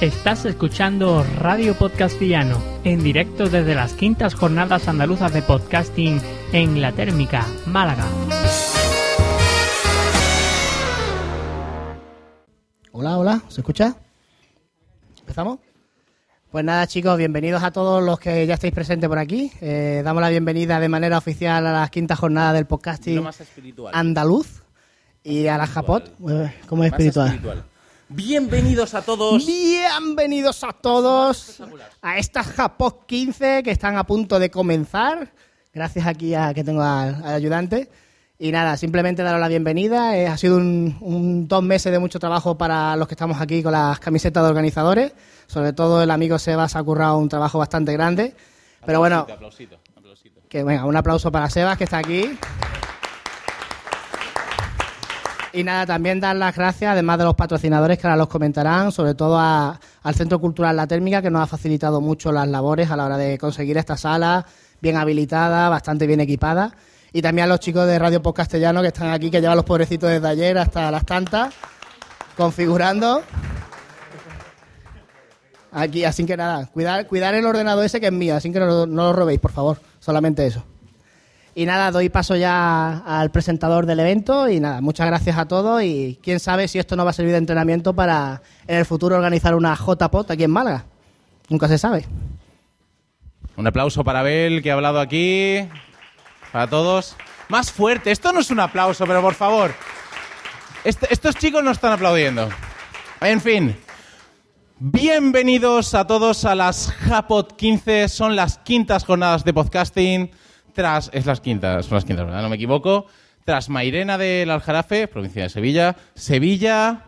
Estás escuchando Radio Podcastillano, en directo desde las quintas jornadas andaluzas de podcasting en La Térmica, Málaga. Hola, hola, ¿se escucha? ¿Empezamos? Pues nada, chicos, bienvenidos a todos los que ya estáis presentes por aquí. Eh, damos la bienvenida de manera oficial a las quintas jornadas del podcasting más espiritual. andaluz y a la Japot, eh, como es espiritual. Bienvenidos a todos. Bienvenidos a todos a estas Japot 15 que están a punto de comenzar. Gracias aquí a que tengo al, al ayudante. Y nada, simplemente daros la bienvenida. Eh, ha sido un, un dos meses de mucho trabajo para los que estamos aquí con las camisetas de organizadores. Sobre todo el amigo Sebas ha currado un trabajo bastante grande. Pero bueno, Aplausito, aplausito, aplausito. que venga, un aplauso para Sebas que está aquí. Y nada, también dar las gracias, además de los patrocinadores que ahora los comentarán, sobre todo al Centro Cultural La Térmica, que nos ha facilitado mucho las labores a la hora de conseguir esta sala bien habilitada, bastante bien equipada. Y también a los chicos de Radio Post Castellano que están aquí, que llevan los pobrecitos desde ayer hasta las tantas, configurando. Aquí, así que nada, cuidar, cuidar el ordenador ese que es mío, así que no, no lo robéis, por favor, solamente eso. Y nada, doy paso ya al presentador del evento y nada, muchas gracias a todos y quién sabe si esto no va a servir de entrenamiento para en el futuro organizar una JPOT aquí en Málaga. Nunca se sabe. Un aplauso para Abel, que ha hablado aquí. Para todos. Más fuerte. Esto no es un aplauso, pero por favor. Este- estos chicos no están aplaudiendo. En fin. Bienvenidos a todos a las Japot 15. Son las quintas jornadas de podcasting. Tras. Es las quintas, son las quintas, ¿verdad? No me equivoco. Tras Mairena del Aljarafe, provincia de Sevilla. Sevilla,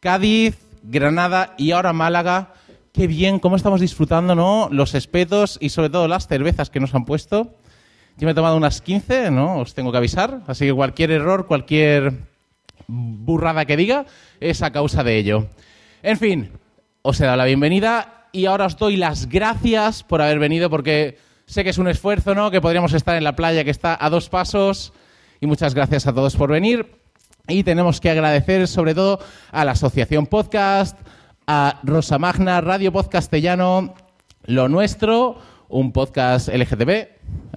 Cádiz, Granada y ahora Málaga. Qué bien, cómo estamos disfrutando, ¿no? Los espetos y sobre todo las cervezas que nos han puesto. Yo me he tomado unas 15, ¿no? Os tengo que avisar. Así que cualquier error, cualquier burrada que diga es a causa de ello. En fin, os he dado la bienvenida y ahora os doy las gracias por haber venido porque sé que es un esfuerzo, ¿no? Que podríamos estar en la playa que está a dos pasos y muchas gracias a todos por venir. Y tenemos que agradecer sobre todo a la Asociación Podcast, a Rosa Magna, Radio Podcastellano, Lo Nuestro, un podcast LGTB.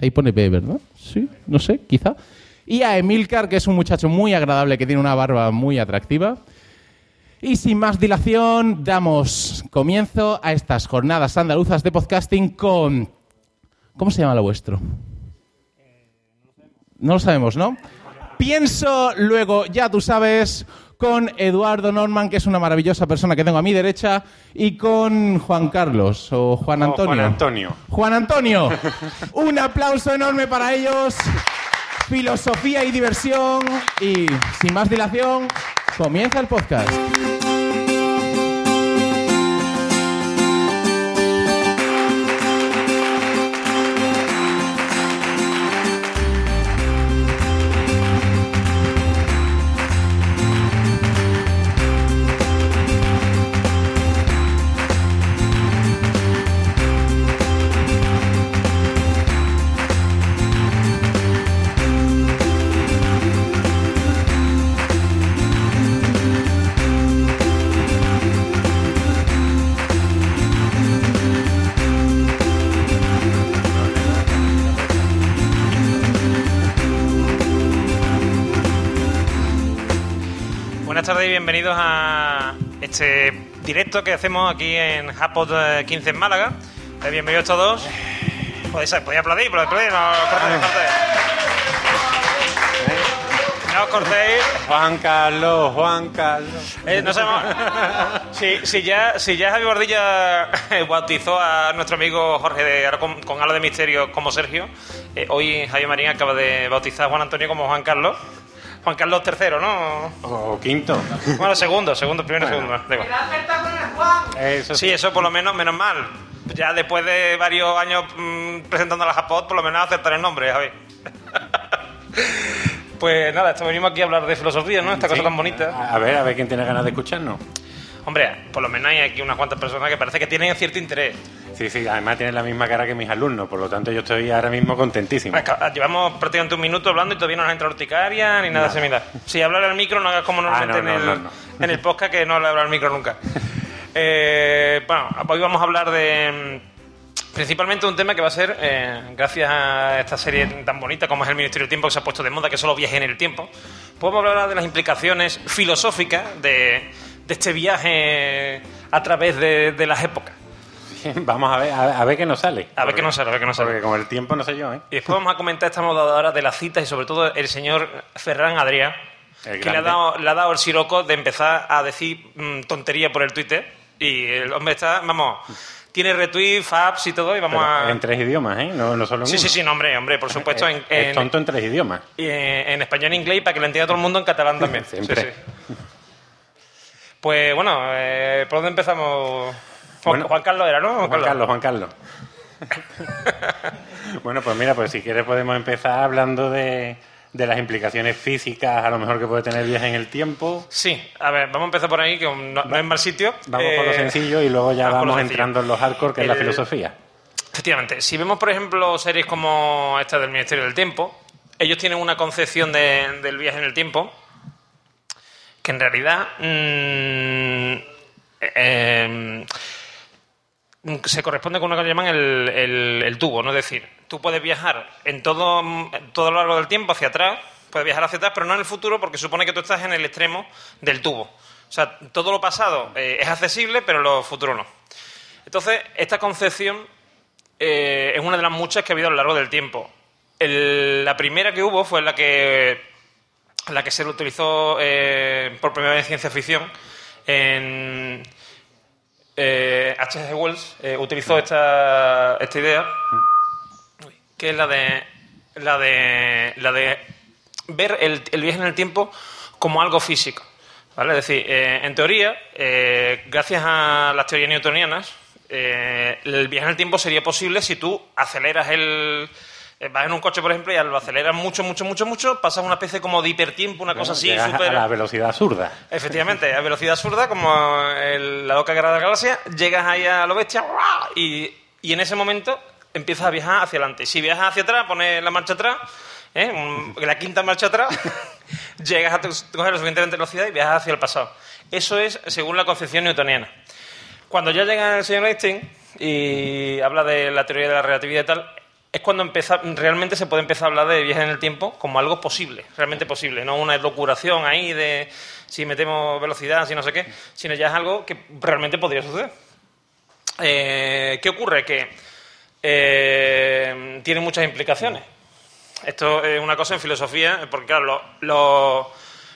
Ahí pone B, ¿verdad? Sí, no sé, quizá. Y a Emilcar, que es un muchacho muy agradable que tiene una barba muy atractiva. Y sin más dilación, damos comienzo a estas jornadas andaluzas de podcasting con... ¿Cómo se llama lo vuestro? No lo sabemos, ¿no? Pienso luego, ya tú sabes, con Eduardo Norman, que es una maravillosa persona que tengo a mi derecha, y con Juan Carlos o Juan Oh, Antonio. Juan Antonio. Juan Antonio. Un aplauso enorme para ellos. Filosofía y diversión. Y sin más dilación, comienza el podcast. Bienvenidos a este directo que hacemos aquí en Japot eh, 15 en Málaga. Eh, Bienvenidos todos. Podéis, podéis aplaudir, podéis aplaudir, no cortéis, no os cortéis. No os cortéis. Juan Carlos, Juan Carlos. Eh, no sabemos. Si, si ya, si ya Javi Bordilla bautizó a nuestro amigo Jorge de, ahora con, con halo de misterio como Sergio, eh, hoy Javier Marín acaba de bautizar a Juan Antonio como Juan Carlos. Juan Carlos III, ¿no? O quinto. Bueno, segundo, segundo, primero, segundo. da igual. Eso Sí, eso por lo menos, menos mal. Ya después de varios años mm, presentando a la Japot, por lo menos aceptar el nombre, Javi. pues nada, esto venimos aquí a hablar de filosofía, ¿no? Esta cosa Sí. tan bonita. A ver, a ver quién tiene ganas de escucharnos. Hombre, por lo menos hay aquí unas cuantas personas que parece que tienen cierto interés. Sí, sí, además tienen la misma cara que mis alumnos, por lo tanto yo estoy ahora mismo contentísimo. Es que, ah, Llevamos prácticamente un minuto hablando y todavía no nos ha entrado urticaria ni nada similar. Si hablar al micro, no hagas como normalmente Ah, no, no, en, el, en el podcast, que no le habla al micro nunca. Eh, bueno, hoy vamos a hablar de mm, principalmente un tema que va a ser, eh, gracias a esta serie tan bonita como es el Ministerio del Tiempo que se ha puesto de moda, que solo viaje en el tiempo, podemos hablar de las implicaciones filosóficas de, de este viaje a través de, de las épocas. Vamos a ver, a, ver qué nos sale. A ver qué nos sale, a ver qué nos sale. Porque con el tiempo no sé yo, ¿eh? Y después vamos a comentar esta modadora de las citas y sobre todo el señor Ferran Adrià, El que le ha, dado, le ha dado el siroco de empezar a decir mm, tontería por el Twitter. Y el hombre está, vamos, tiene retweets, faps y todo y vamos Pero a... En tres idiomas, ¿eh? No, no solo en Sí, sí, uno. sí, no, hombre, hombre, por supuesto, en, Es en- tonto en tres idiomas. y en, en español e inglés y para que lo entienda todo el mundo en catalán también. Siempre. Sí, sí. Pues bueno, eh, ¿por dónde empezamos? Juan, Bueno, Juan Carlos era, ¿no? Juan Carlos, Juan Carlos. bueno, pues mira, pues si quieres podemos empezar hablando de, de las implicaciones físicas, a lo mejor que puede tener el viaje en el tiempo. Sí, a ver, vamos a empezar por ahí, que no, no es mal sitio. Vamos con lo Eh, sencillo y luego ya vamos entrando en los hardcore, que es la filosofía. Efectivamente, si vemos, por ejemplo, series como esta del Ministerio del Tiempo, ellos tienen una concepción de- del viaje en el tiempo que en realidad mm, eh, se corresponde con lo que llaman el, el- tubo, ¿no? Es decir, tú puedes viajar en todo, todo lo largo del tiempo hacia atrás, puedes viajar hacia atrás, pero no en el futuro porque supone que tú estás en el extremo del tubo. O sea, todo lo pasado eh, es accesible, pero lo futuro no. Entonces, esta concepción eh, es una de las muchas que ha habido a lo largo del tiempo. La primera que hubo fue la que, la que se utilizó eh, por primera vez en ciencia ficción. En, eh, H.G. Wells eh, utilizó esta, esta idea, que es la de, la de, la de ver el, viaje en el tiempo como algo físico. ¿vale? Es decir, eh, en teoría, eh, gracias a las teorías newtonianas, el viaje en el tiempo sería posible si tú aceleras el... eh, Vas en un coche, por ejemplo, y lo aceleras mucho, mucho, mucho, mucho, pasas una especie como de hipertiempo, una cosa así, súper... a la velocidad absurda. Efectivamente, a velocidad absurda, como el- la loca guerra de la galaxia, llegas ahí a lo bestia y, y en ese momento empiezas a viajar hacia adelante. Si viajas hacia atrás, pones la marcha atrás, ¿eh? Un- la quinta marcha atrás, llegas a coger la suficiente velocidad y viajas hacia el pasado. Eso es según la concepción newtoniana. Cuando ya llega el señor Einstein y habla de la teoría de la relatividad y tal, es cuando empieza, realmente se puede empezar a hablar de viaje en el tiempo como algo posible, realmente posible, no una locuración ahí de si metemos velocidad, si no sé qué, sino ya es algo que realmente podría suceder. Eh, ¿Qué ocurre? Que eh, tiene muchas implicaciones. Esto es una cosa en filosofía, porque claro, lo- lo- l-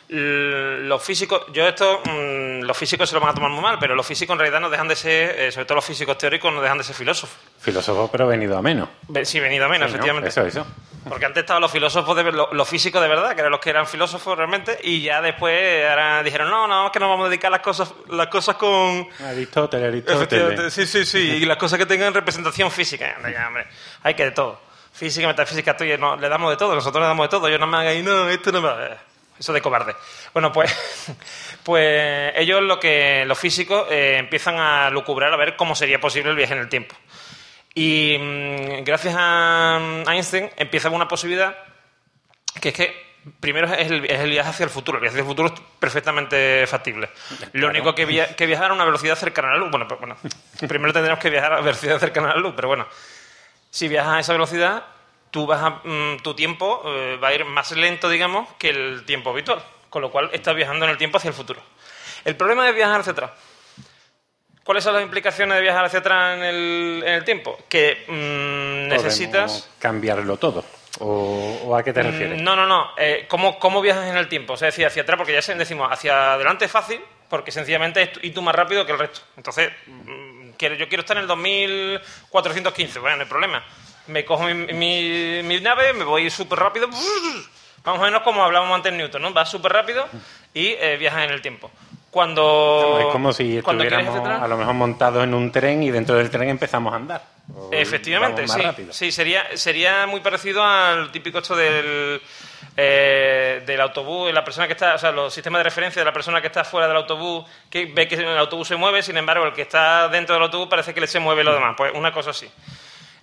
los físicos, yo esto, mm, los físicos se lo van a tomar muy mal, pero los físicos en realidad no dejan de ser, eh, sobre todo los físicos teóricos, no dejan de ser filósofos. Filósofo, pero venido a menos. Sí, venido a menos, Sí, ¿no? efectivamente. Eso, eso. Porque antes estaban los filósofos, de, ver- lo- los físicos de verdad, que eran los que eran filósofos realmente, y ya después ahora dijeron, no, no, es que nos vamos a dedicar las cosas, las cosas con... Aristóteles, Efectivamente, Aristóteles. sí, sí, sí, y las cosas que tengan representación física. Ya, hombre, hay que de todo. Física, metafísica, esto, y no, le damos de todo, nosotros le damos de todo, yo no me hagáis, no, esto no me... Eso de cobarde. Bueno, pues, pues ellos lo que, los físicos, eh, empiezan a lucubrar a ver cómo sería posible el viaje en el tiempo. Y mm, gracias a mm, Einstein empieza una posibilidad que es que primero es el, es el viaje hacia el futuro. El viaje hacia el futuro es perfectamente factible. Lo único que, via- que viajar a una velocidad cercana a la luz. Bueno, pues, bueno, primero tendremos que viajar a velocidad cercana a la luz, pero bueno. Si viajas a esa velocidad, tú vas a- mm, tu tiempo eh, va a ir más lento, digamos, que el tiempo habitual. Con lo cual estás viajando en el tiempo hacia el futuro. El problema de viajar hacia atrás. ¿Cuáles son las implicaciones de viajar hacia atrás en el, en el tiempo? Que mm, necesitas... Cambiarlo todo. ¿O, o a qué te refieres? Mm, No, no, no. Eh, ¿cómo, ¿Cómo viajas en el tiempo? O sea, decir, hacia atrás, porque ya decimos, hacia adelante es fácil, porque sencillamente es ir tú más rápido que el resto. Entonces, mm, yo quiero estar en el 2415, bueno, no hay problema. Me cojo mi, mi- mi nave, me voy súper rápido, más o menos como hablábamos antes en Newton, ¿no? Vas súper rápido y eh, viajas en el tiempo. Cuando... es como si quieres estuviéramos a lo mejor montados en un tren y dentro del tren empezamos a andar. Efectivamente, sí. rápido. Sí, sería, sería muy parecido al típico esto del, eh, del autobús, la persona que está, o sea, los sistemas de referencia de la persona que está fuera del autobús, que ve que el autobús se mueve, sin embargo, el que está dentro del autobús parece que le se mueve lo demás. Pues una cosa así.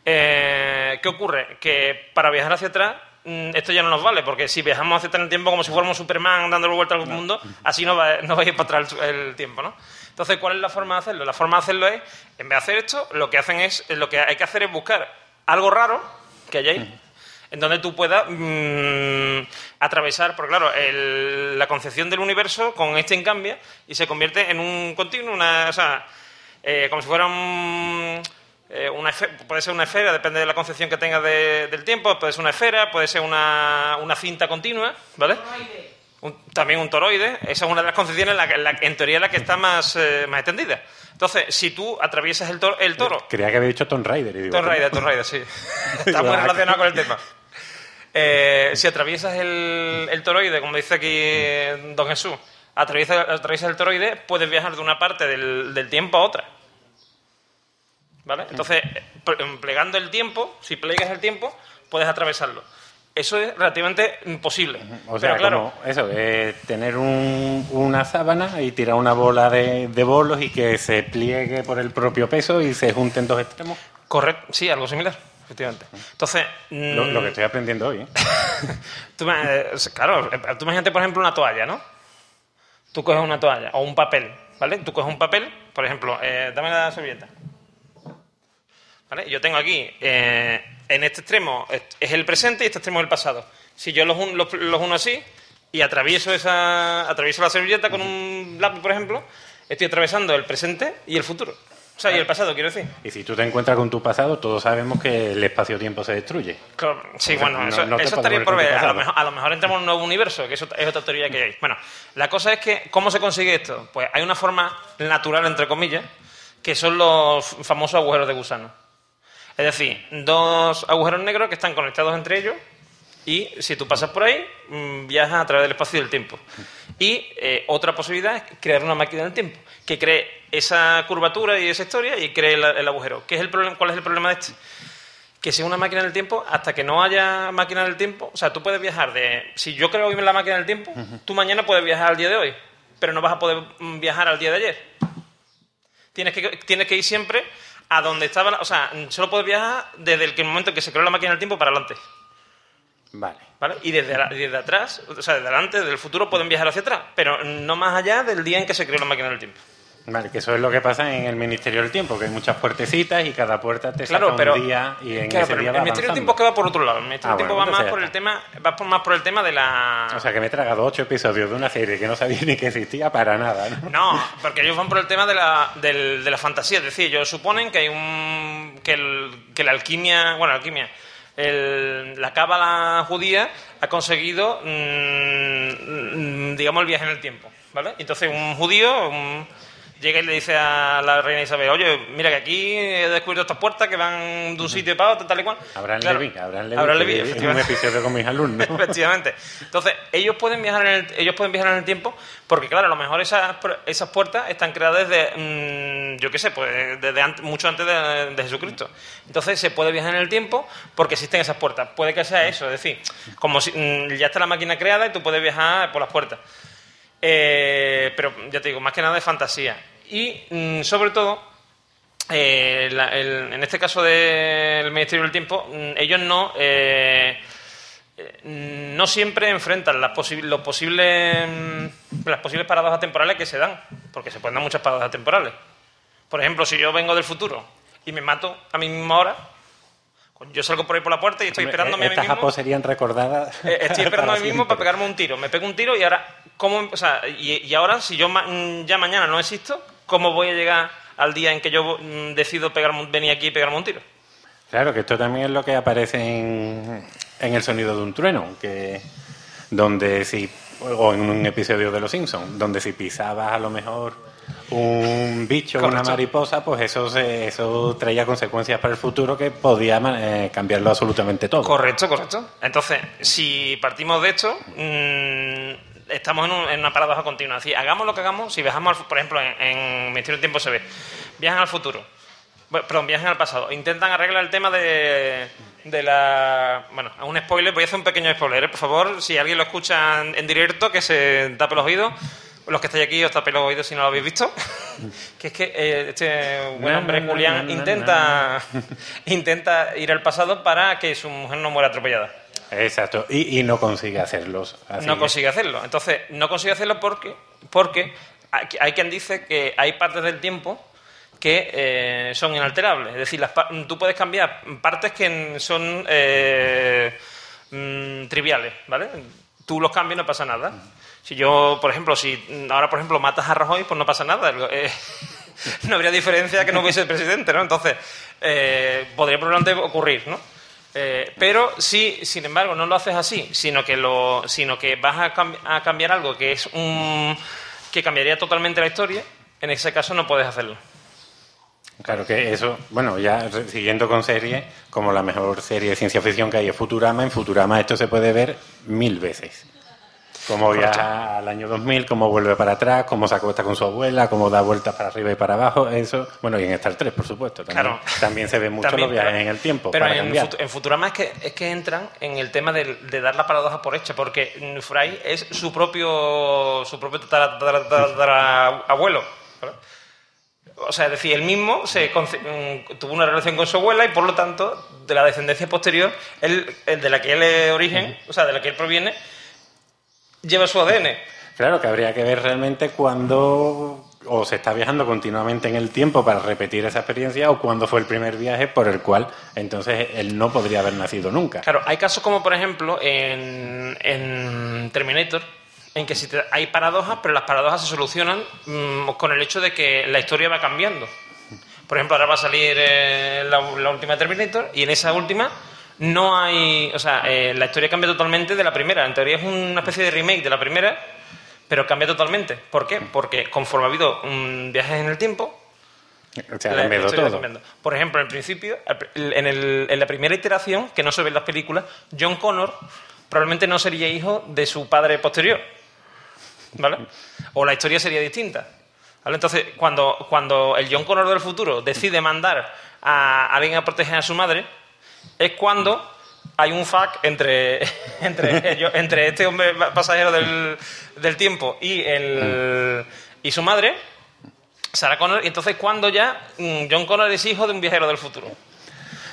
Eh, ¿Qué ocurre? Que para viajar hacia atrás mm, esto ya no nos vale, porque si viajamos hacia atrás en el tiempo como si fuéramos Superman dándole vuelta al mundo, así no va, no va a ir para atrás el, el tiempo, ¿no? Entonces, ¿cuál es la forma de hacerlo? La forma de hacerlo es, en vez de hacer esto, lo que hacen es, lo que hay que hacer es buscar algo raro que haya ahí, en donde tú puedas mm, atravesar, porque claro, el- la concepción del universo con este cambia y se convierte en un continuo, una, o sea, eh, como si fuera un, eh, una puede ser una esfera, depende de la concepción que tengas de- del tiempo, puede ser una esfera, puede ser una, una cinta continua, ¿vale? Un- también un toroide, esa es una de las concepciones en, la, que- en, la- en teoría la que está más, eh, más extendida. Entonces, si tú atraviesas el, toro- el toro Creía que había dicho Tomb Raider. Y digo, Tomb Raider, Tomb Raider, sí. Está muy relacionado con el tema. Eh, si atraviesas el, el toroide, como dice aquí Don Jesús, atraviesas, atraviesas el toroide, puedes viajar de una parte del, del tiempo a otra. ¿Vale? Entonces, ple- plegando el tiempo, si plegas el tiempo, puedes atravesarlo. Eso es relativamente imposible. O sea, Pero claro, como eso, eh, tener un- una sábana y tirar una bola de, de bolos y que se pliegue por el propio peso y se junten dos extremos. correcto, sí, algo similar, efectivamente. Entonces, Lo, mm, lo que estoy aprendiendo hoy. ¿eh? Tú, eh, claro, eh, tú imagínate, por ejemplo, una toalla, ¿no? Tú coges una toalla o un papel, ¿vale? Tú coges un papel, por ejemplo, eh, dame la servilleta. ¿Vale? Yo tengo aquí, eh, en este extremo es el presente y este extremo es el pasado. Si yo los, un- los, los uno así y atravieso, esa, atravieso la servilleta con un lápiz, por ejemplo, estoy atravesando el presente y el futuro. O sea, y el pasado, quiero decir. Y si tú te encuentras con tu pasado, todos sabemos que el espacio-tiempo se destruye. Claro, sí, O sea, bueno, no- eso, no eso estaría por ver. A lo, mejor, a lo mejor entramos en un nuevo universo, que eso es otra teoría que hay. Bueno, la cosa es que, ¿cómo se consigue esto? Pues hay una forma natural, entre comillas, que son los famosos agujeros de gusano. Es decir, dos agujeros negros que están conectados entre ellos y si tú pasas por ahí, mm, viajas a través del espacio y del tiempo. Y eh, otra posibilidad es crear una máquina del tiempo que cree esa curvatura y esa historia y cree el, el agujero. ¿Qué es el problema, ¿Cuál es el problema de este? Que sea una máquina del tiempo, hasta que no haya máquina del tiempo, o sea, tú puedes viajar de... Si yo creo hoy en la máquina del tiempo, tú mañana puedes viajar al día de hoy, pero no vas a poder mm, viajar al día de ayer. Tienes que, tienes que ir siempre a donde estaba... la- O sea, solo puedes viajar desde el momento en que se creó la máquina del tiempo para adelante. Vale. ¿Vale? Y desde, la- desde atrás, o sea, desde adelante, desde el futuro, pueden viajar hacia atrás, pero no más allá del día en que se creó la máquina del tiempo. Vale, que eso es lo que pasa en el Ministerio del Tiempo, que hay muchas puertecitas y cada puerta te Claro, saca pero, un día y en claro, ese pero día el va Ministerio del. Tiempo es que va por otro lado. El Ministerio Ah, del Tiempo bueno, va más por el tema, va por, más por el tema de la... O sea, que me he tragado ocho episodios de una serie que no sabía ni que existía para nada, ¿no? No, porque ellos van por el tema de la, del- de la fantasía. Es decir, ellos suponen que hay un. que, el- que la alquimia. Bueno, la alquimia. el- la cábala judía ha conseguido, mm, mm, digamos, el viaje en el tiempo. ¿Vale? Entonces, un judío. un- Llega y le dice a la reina Isabel, oye, mira que aquí he descubierto estas puertas que van de un sitio para otro, tal y cual. Abraham Claro, Abraham que Levy, en un efectivamente. episodio con mis alumnos. Efectivamente. Entonces, ellos pueden viajar en el, ellos pueden viajar en el tiempo porque, claro, a lo mejor esas, pu- esas puertas están creadas desde, mm, yo qué sé, pues desde ant- mucho antes de, de Jesucristo. Entonces, se puede viajar en el tiempo porque existen esas puertas. Puede que sea eso, es decir, como si mm, ya está la máquina creada y tú puedes viajar por las puertas. Eh, pero ya te digo, más que nada de fantasía. Y mm, sobre todo, eh, la- el- en este caso del Ministerio del Tiempo, mm, ellos no, eh, eh, no siempre enfrentan las, posi- los posibles, mm, las posibles paradojas temporales que se dan, porque se pueden dar muchas paradojas temporales. Por ejemplo, si yo vengo del futuro y me mato a mi misma hora, yo salgo por ahí por la puerta y estoy esperándome a mí Estas mismo. serían recordadas. Eh, Estoy esperando a mí mismo para pegarme un tiro. Me pego un tiro y ahora, ¿cómo, o sea, y, y ahora, si yo ma- mm, ya mañana no existo, ¿cómo voy a llegar al día en que yo mm, decido pegarme, venir aquí y pegarme un tiro? Claro, que esto también es lo que aparece en, en el sonido de un trueno, que donde si o en un episodio de Los Simpsons, donde si pisabas a lo mejor un bicho o una Correcto. mariposa, pues eso se- eso traía consecuencias para el futuro que podía eh, cambiarlo absolutamente todo. Correcto, correcto. Entonces, si partimos de esto, mm, estamos en, un- en una paradoja continua. Decir, hagamos lo que hagamos, si viajamos, al por ejemplo, en, en Ministerio del Tiempo se ve, viajan al futuro, perdón, viajan al pasado, intentan arreglar el tema de, de la... Bueno, a un spoiler, voy a hacer un pequeño spoiler, ¿eh? por favor, si alguien lo escucha en, directo, que se tape los oídos. Los que estáis aquí os tapéis los oídos si no lo habéis visto. que es que eh, este buen hombre no, no, Julián no, intenta intenta ir al pasado para que su mujer no muera atropellada. Exacto, y, y no consigue hacerlos. así no consigue hacerlo. Entonces, no consigue hacerlo porque, porque hay, quien dice que hay partes del tiempo que eh, son inalterables. Es decir, las tú puedes cambiar partes que son eh, mm, triviales, ¿vale? Tú los cambias y no pasa nada. Si yo, por ejemplo, si ahora, por ejemplo, matas a Rajoy, pues no pasa nada. Eh, no habría diferencia que no hubiese presidente, ¿no? Entonces, eh, podría probablemente ocurrir, ¿no? Eh, pero si, sin embargo, no lo haces así, sino que, lo, sino que vas a, cam- a cambiar algo que es un que cambiaría totalmente la historia, en ese caso no puedes hacerlo. Claro que eso, bueno, ya siguiendo con series, como la mejor serie de ciencia ficción que hay es Futurama, en Futurama esto se puede ver mil veces. Cómo viaja al año 2000, cómo vuelve para atrás, cómo se acuesta con su abuela, cómo da vueltas para arriba y para abajo, eso. Bueno, y en Star 3, por supuesto. También, Claro. también se ven mucho También, los viajes pero- en el tiempo. Pero para en, en Futurama es que, es que entran en el tema de, de dar la paradoja por hecha, porque Fry es su propio su propio tatara- tatara- tatara- abuelo. O sea, es decir, él mismo se mm, tuvo una relación con su abuela y por lo tanto, de la descendencia posterior, él, el de la que él es origen, o sea, de la que él proviene, lleva su ADN. Claro, que habría que ver realmente cuándo o se está viajando continuamente en el tiempo para repetir esa experiencia o cuándo fue el primer viaje por el cual entonces él no podría haber nacido nunca. Claro, hay casos como, por ejemplo, en, en Terminator, en que si te- hay paradojas, pero las paradojas se solucionan mm, con el hecho de que la historia va cambiando. Por ejemplo, ahora va a salir eh, la, la última Terminator y en esa última no hay... O sea, eh, la historia cambia totalmente de la primera. En teoría es una especie de remake de la primera, pero cambia totalmente. ¿Por qué? Porque conforme ha habido viajes en el tiempo, O sea, la- la todo. Por ejemplo, en principio, en, el- en la primera iteración, que no se ve en las películas, John Connor probablemente no sería hijo de su padre posterior. ¿Vale? O la historia sería distinta. ¿Vale? Entonces, cuando, cuando el John Connor del futuro decide mandar a alguien a proteger a su madre, es cuando hay un fuck entre, entre, ellos- entre este hombre pasajero del, del tiempo y, el, y su madre, Sarah Connor, y entonces cuando ya mm, John Connor es hijo de un viajero del futuro.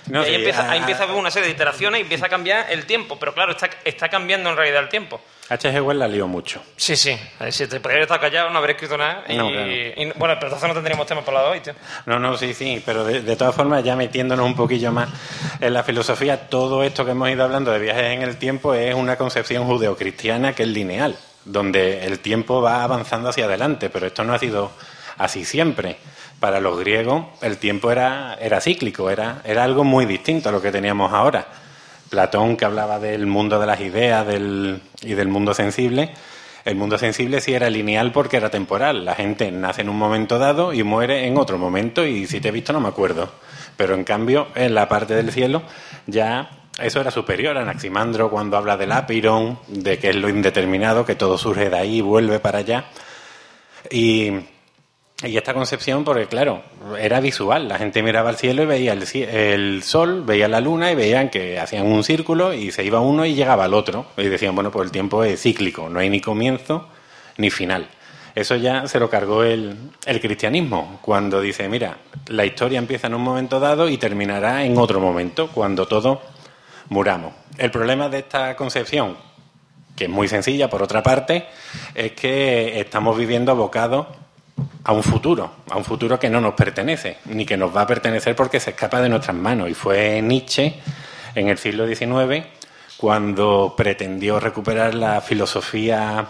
No, y ahí sí, empieza, ahí a- empieza a haber una serie de iteraciones y empieza a cambiar el tiempo, pero claro, está, está cambiando en realidad el tiempo. H.G. Wells la lió mucho. Sí, sí. Si te estado callado, no habría escrito nada. Y, No, claro. y- bueno, pero entonces no tendríamos tema para la hoy, tío. No, no, sí, sí, pero de, de todas formas, ya metiéndonos un poquillo más en la filosofía, todo esto que hemos ido hablando de viajes en el tiempo es una concepción judeocristiana que es lineal, donde el tiempo va avanzando hacia adelante, pero esto no ha sido así siempre. Para los griegos el tiempo era, era cíclico, era, era algo muy distinto a lo que teníamos ahora. Platón, que hablaba del mundo de las ideas y del mundo sensible, el mundo sensible sí era lineal porque era temporal. La gente nace en un momento dado y muere en otro momento y si te he visto no me acuerdo. Pero en cambio, en la parte del cielo ya eso era superior. Anaximandro cuando habla del apirón, de que es lo indeterminado, que todo surge de ahí vuelve para allá. Y, y esta concepción, porque claro, era visual. La gente miraba al cielo y veía el, sol, veía la luna y veían que hacían un círculo y se iba uno y llegaba al otro. Y decían, bueno, pues el tiempo es cíclico, no hay ni comienzo ni final. Eso ya se lo cargó el, el cristianismo, cuando dice, mira, la historia empieza en un momento dado y terminará en otro momento, cuando todos muramos. El problema de esta concepción, que es muy sencilla por otra parte, es que estamos viviendo abocados a un futuro, a un futuro que no nos pertenece, ni que nos va a pertenecer porque se escapa de nuestras manos. Y fue Nietzsche en el siglo XIX cuando pretendió recuperar la filosofía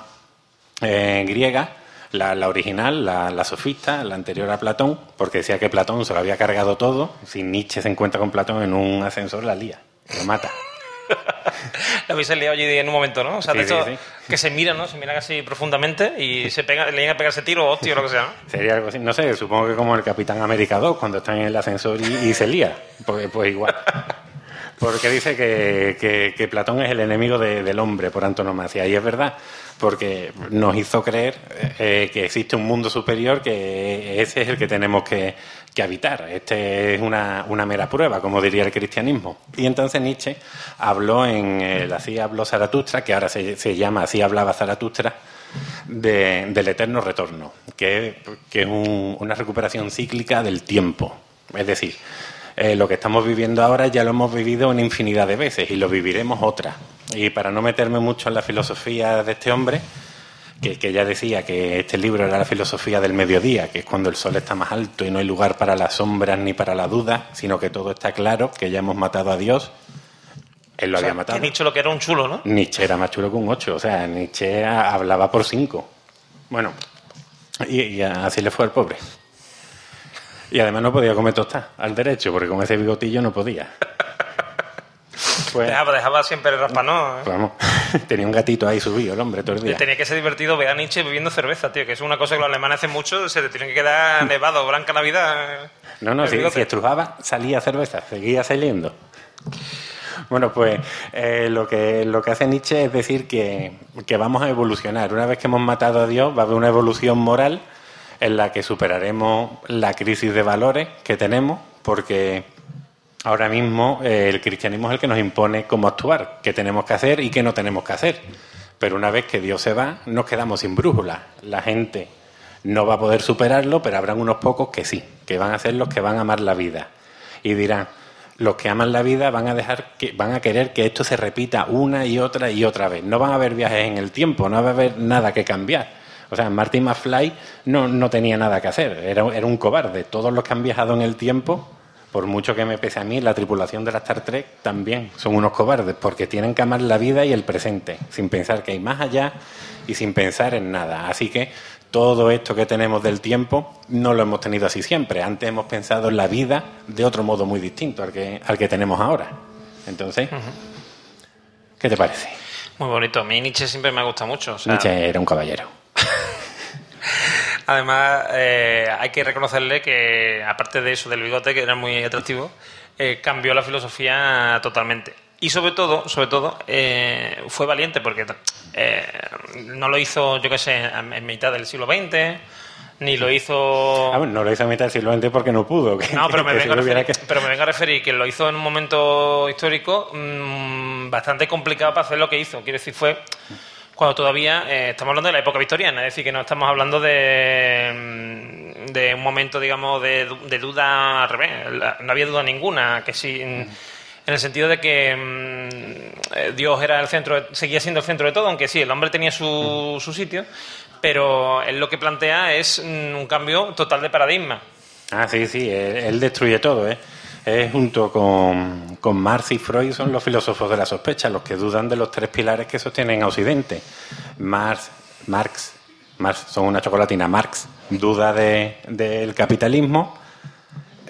eh, griega, la, la original, la, la sofista, la anterior a Platón, porque decía que Platón se lo había cargado todo. Si Nietzsche se encuentra con Platón en un ascensor, la lía, lo mata. Lo habéis liado allí en un momento, ¿no? O sea, de hecho, sí, sí. que se miran, ¿no? Se miran así profundamente y se pega, le llegan a pegarse tiro o hostia o lo que sea, ¿no? Sería algo así, no sé, supongo que como el Capitán América 2, cuando están en el ascensor y, y se lía. Pues, pues igual. Porque dice que, que- que Platón es el enemigo de- del hombre por antonomasia. Y es verdad, porque nos hizo creer eh, que existe un mundo superior que ese es el que tenemos que, que habitar. Este es una, una mera prueba, como diría el cristianismo. Y entonces Nietzsche habló en el Así habló Zaratustra, que ahora se, se llama Así hablaba Zaratustra, de- del eterno retorno, que, que es un- una recuperación cíclica del tiempo. Es decir, eh, lo que estamos viviendo ahora ya lo hemos vivido una infinidad de veces y lo viviremos otra. y para no meterme mucho en la filosofía de este hombre, que, que ya decía que este libro era la filosofía del mediodía, que es cuando el sol está más alto y no hay lugar para las sombras ni para la duda, sino que todo está claro, que ya hemos matado a Dios. Él lo O sea, había matado. Que Nietzsche lo que era un chulo, ¿no? Nietzsche era más chulo que un 8, o sea, Nietzsche hablaba por 5. Bueno, y, y así le fue al pobre. Y además no podía comer tostada al derecho, porque con ese bigotillo no podía. Pues, Dejaba, dejaba siempre raspa, ¿no? vamos, tenía un gatito ahí subido el hombre todo el día. Tenía que ser divertido ver a Nietzsche bebiendo cerveza, tío, que es una cosa que los alemanes hacen mucho, se te tienen que quedar nevado, blanca la vida. No, no, si, si estrujaba, salía cerveza, seguía saliendo. Bueno, pues eh, lo, que, lo que hace Nietzsche es decir que, que vamos a evolucionar. Una vez que hemos matado a Dios, va a haber una evolución moral en la que superaremos la crisis de valores que tenemos, porque ahora mismo eh, el cristianismo es el que nos impone cómo actuar, qué tenemos que hacer y qué no tenemos que hacer. Pero una vez que Dios se va, nos quedamos sin brújula. La gente no va a poder superarlo, pero habrán unos pocos que sí, que van a ser los que van a amar la vida. Y dirán, los que aman la vida van a dejar que van a querer que esto se repita una y otra y otra vez. No van a haber viajes en el tiempo, no va a haber nada que cambiar. O sea, Martin McFly no, no tenía nada que hacer, era, era un cobarde. Todos los que han viajado en el tiempo, por mucho que me pese a mí, la tripulación de la Star Trek también son unos cobardes, porque tienen que amar la vida y el presente, sin pensar que hay más allá y sin pensar en nada. Así que todo esto que tenemos del tiempo no lo hemos tenido así siempre. Antes hemos pensado en la vida de otro modo muy distinto al que, al que tenemos ahora. Entonces, ¿qué te parece? Muy bonito. A mí Nietzsche siempre me ha gustado mucho. o sea, Nietzsche era un caballero. Además, eh, hay que reconocerle que, aparte de eso, del bigote, que era muy atractivo, eh, cambió la filosofía totalmente. Y sobre todo, sobre todo, eh, fue valiente porque no lo hizo, yo qué sé, en mitad del siglo XX, ni lo hizo... Ah, bueno, no lo hizo a mitad del siglo XX porque no pudo. que- No, pero me, vengo a referir, que- pero me vengo a referir que lo hizo en un momento histórico mm, bastante complicado para hacer lo que hizo. Quiero decir, fue cuando todavía eh, estamos hablando de la época victoriana, es decir, que no estamos hablando de, mm, de un momento, digamos, de, du- de duda al revés. La- No había duda ninguna, que sí. mm, En el sentido de que mm, eh, Dios era el centro, seguía siendo el centro de todo, aunque sí, el hombre tenía su, su sitio, pero él lo que plantea es mm, un cambio total de paradigma. Ah, sí, sí, él, él destruye todo, ¿eh? Es junto con, con Marx y Freud son los filósofos de la sospecha, los que dudan de los tres pilares que sostienen a Occidente. Marx, Marx, Marx son una chocolatina, Marx duda de- del capitalismo,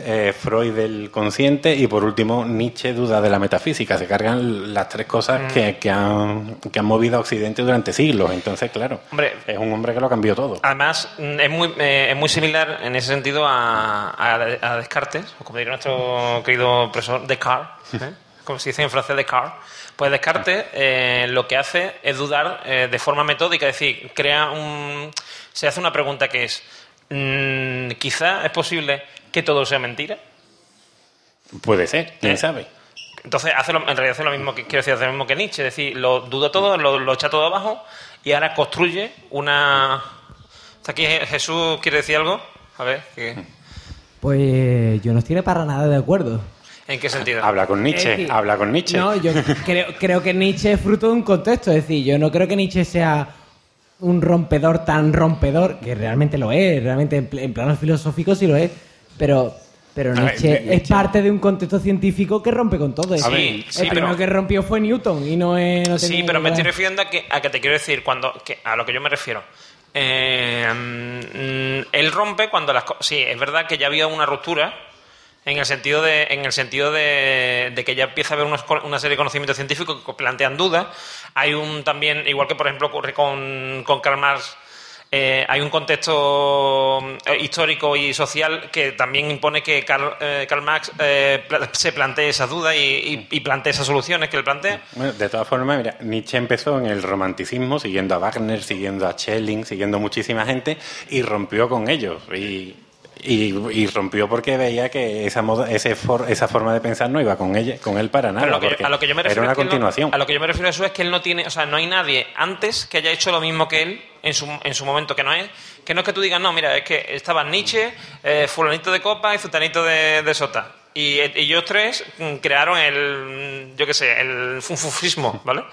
eh, Freud del consciente y por último Nietzsche duda de la metafísica. Se cargan las tres cosas que, que han, que han movido a Occidente durante siglos. Entonces, claro, Hombre. es un hombre que lo cambió todo. Además, mm, es muy, eh, es muy similar en ese sentido a, a- a Descartes, o como diría nuestro querido profesor Descartes, ¿eh? como se dice en francés Descartes. Pues Descartes eh, lo que hace es dudar eh, de forma metódica, es decir, crea un, se hace una pregunta que es, mm, quizá es posible que todo sea mentira. Puede ser, quién ¿Eh? sabe. Entonces, hace lo- en realidad hace lo mismo que quiero decir, hace lo mismo que Nietzsche, es decir, lo duda todo, lo, lo echa todo abajo y ahora construye una. ¿Está aquí Je- Jesús quiere decir algo? A ver, ¿qué- Pues yo no estoy para nada de acuerdo. ¿en qué sentido? Habla con Es Nietzsche, decir, habla con Nietzsche. No, yo creo, creo que Nietzsche es fruto de un contexto. Es decir, yo no creo que Nietzsche sea un rompedor tan rompedor, que realmente lo es, realmente en, pl- en planos filosóficos sí lo es, pero, pero ver, Nietzsche, es parte de un contexto científico que rompe con todo. Sí, el primero pero- que rompió fue Newton y no es... no sí, pero me estoy refiriendo a que, a que te quiero decir cuando que- a lo que yo me refiero. Eh, mm, él rompe cuando las cosas. Sí, es verdad que ya había una ruptura en el sentido de, en el sentido de, que ya empieza a haber unos una serie de conocimientos científicos que plantean dudas. Hay un también, igual que por ejemplo ocurre con, con Karl Marx, eh, hay un contexto eh, histórico y social que también impone que Karl, eh, Marx eh, se plantee esas dudas y, plantee esas soluciones que él plantea. De todas formas, mira, Nietzsche empezó en el romanticismo, siguiendo a Wagner, siguiendo a Schelling, siguiendo muchísima gente, y rompió con ellos. Y, y- y rompió porque veía que esa moda, ese for- esa forma de pensar no iba con ella, con él para nada. Pero lo que- porque a lo que yo me refiero era una no- continuación. a lo que yo me refiero a eso es que él no tiene, o sea, no hay nadie antes que haya hecho lo mismo que él en su, en su momento, que no es, que no es que tú digas, no, mira, es que estaba Nietzsche, eh, fulanito de copa y zutanito de, de sota. Y ellos tres mm, crearon el, mm, yo qué sé, el funfufismo, ¿vale?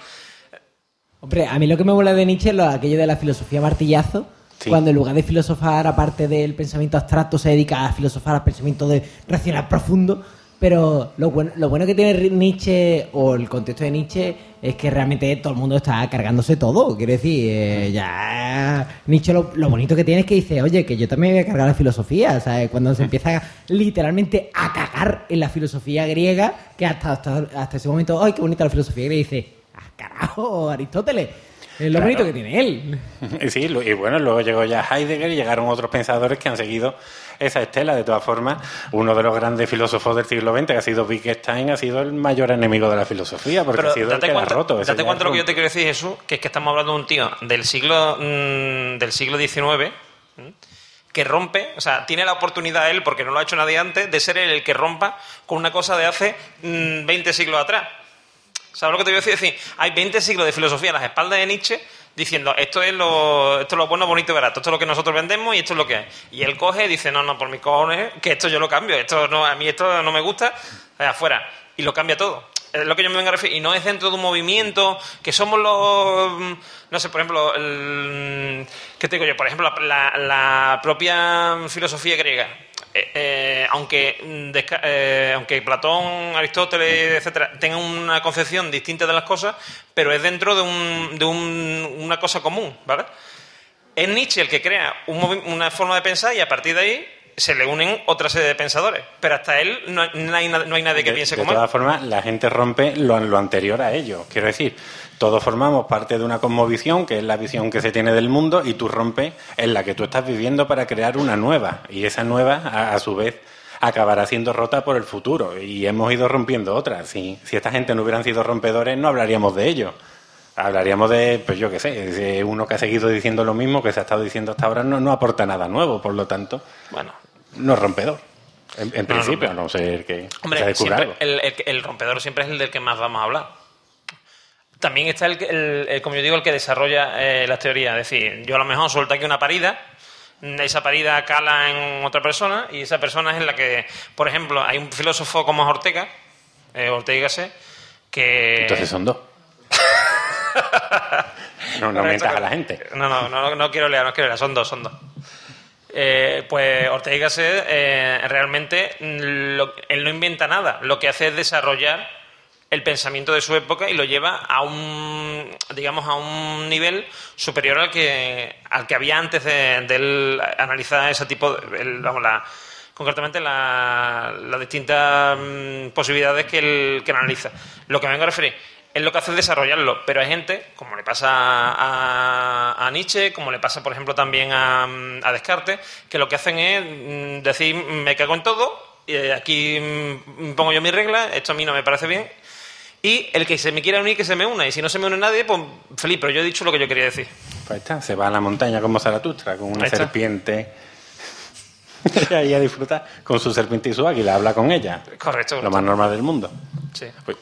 Hombre, a mí lo que me mola de Nietzsche es lo- aquello de la filosofía martillazo. Sí. Cuando en lugar de filosofar aparte del pensamiento abstracto se dedica a filosofar al pensamiento de racional profundo. Pero lo bueno, lo bueno que tiene Nietzsche o el contexto de Nietzsche es que realmente todo el mundo está cargándose todo. Quiero decir, eh, ya Nietzsche lo, lo bonito que tiene es que dice, oye, que yo también voy a cargar la filosofía. ¿sabes? Cuando se empieza literalmente a cagar en la filosofía griega, que hasta, hasta, hasta ese momento, ay, qué bonita la filosofía griega, y dice, ah, carajo, Aristóteles. Es lo Claro. bonito que tiene él. Y sí, y bueno, luego llegó ya Heidegger y llegaron otros pensadores que han seguido esa estela. De todas formas, uno de los grandes filósofos del siglo XX, que ha sido Wittgenstein, ha sido el mayor enemigo de la filosofía, porque Pero ha sido el que la ha roto. Date cuenta lo que yo te quiero decir, Jesús, que es que estamos hablando de un tío del siglo mm, del siglo XIX ¿m? que rompe, o sea, tiene la oportunidad él, porque no lo ha hecho nadie antes, de ser el que rompa con una cosa de hace mm, 20 siglos atrás. ¿Sabes lo que te voy a decir? Es decir, hay 20 siglos de filosofía a las espaldas de Nietzsche diciendo esto es lo, esto es lo bueno, bonito y barato, esto es lo que nosotros vendemos y esto es lo que hay. Y él coge y dice, no, no, por mis cojones, que esto yo lo cambio, esto no, a mí esto no me gusta, eh, afuera. Y lo cambia todo. Es lo que yo me vengo a referir. Y no es dentro de un movimiento que somos los. mm, No sé, por ejemplo, el, ¿qué te digo yo? Por ejemplo, la propia filosofía griega. Eh, eh, aunque, mm, desca- eh, aunque Platón, Aristóteles, etcétera, tengan una concepción distinta de las cosas, pero es dentro de, un, de un- una cosa común, ¿vale? Es Nietzsche el que crea un una forma de pensar y a partir de ahí se le unen otra serie de pensadores. Pero hasta él no, hay- no hay, nadie que de, piense de como él. todas formas, la gente rompe lo, lo anterior a ello. Quiero decir, todos formamos parte de una cosmovisión, que es la visión que se tiene del mundo, y tú rompes en la que tú estás viviendo para crear una nueva. Y esa nueva, a, a su vez, acabará siendo rota por el futuro. Y hemos ido rompiendo otras. Si, si esta gente no hubieran sido rompedores, no hablaríamos de ello. Hablaríamos de, pues yo qué sé, de uno que ha seguido diciendo lo mismo que se ha estado diciendo hasta ahora, no, no aporta nada nuevo, por lo tanto, Bueno, no es rompedor. En, en No, principio, a no. no ser que se Hombre, descubra siempre algo. el, el- el rompedor siempre es el del que más vamos a hablar. También está el, que- el- el, como yo digo, el que desarrolla eh, las teorías. Es decir, yo a lo mejor suelto aquí una parida, esa parida cala en otra persona y esa persona es en la que, por ejemplo, hay un filósofo como es Ortega, eh, Ortega Gasset, que... Entonces son dos. no, no mientas a la gente. No, no, no, no quiero leer, no quiero leer, son dos, son dos. Eh, pues Ortega Gasset eh, realmente mm, lo- él no inventa nada, lo que hace es desarrollar el pensamiento de su época y lo lleva a un digamos a un nivel superior al que al que había antes de, de él analizar ese tipo de, el- vamos la concretamente la- las distintas mm, posibilidades que él, que analiza. Lo que me vengo a referir él lo que hace es desarrollarlo, pero hay gente, como le pasa a, a Nietzsche, como le pasa, por ejemplo, también a, a Descartes, que lo que hacen es mm, decir, me cago en todo, y aquí mm, pongo yo mi regla, esto a mí no me parece bien, y el que se me quiera unir, que se me una, y si no se me une nadie, pues feliz, pero yo he dicho lo que yo quería decir. Pues está, se va a la montaña como Zaratustra, con una serpiente. y ahí a disfrutar con su serpiente y su águila, habla con ella. Correcto. Lo más normal del mundo. Sí. Uy,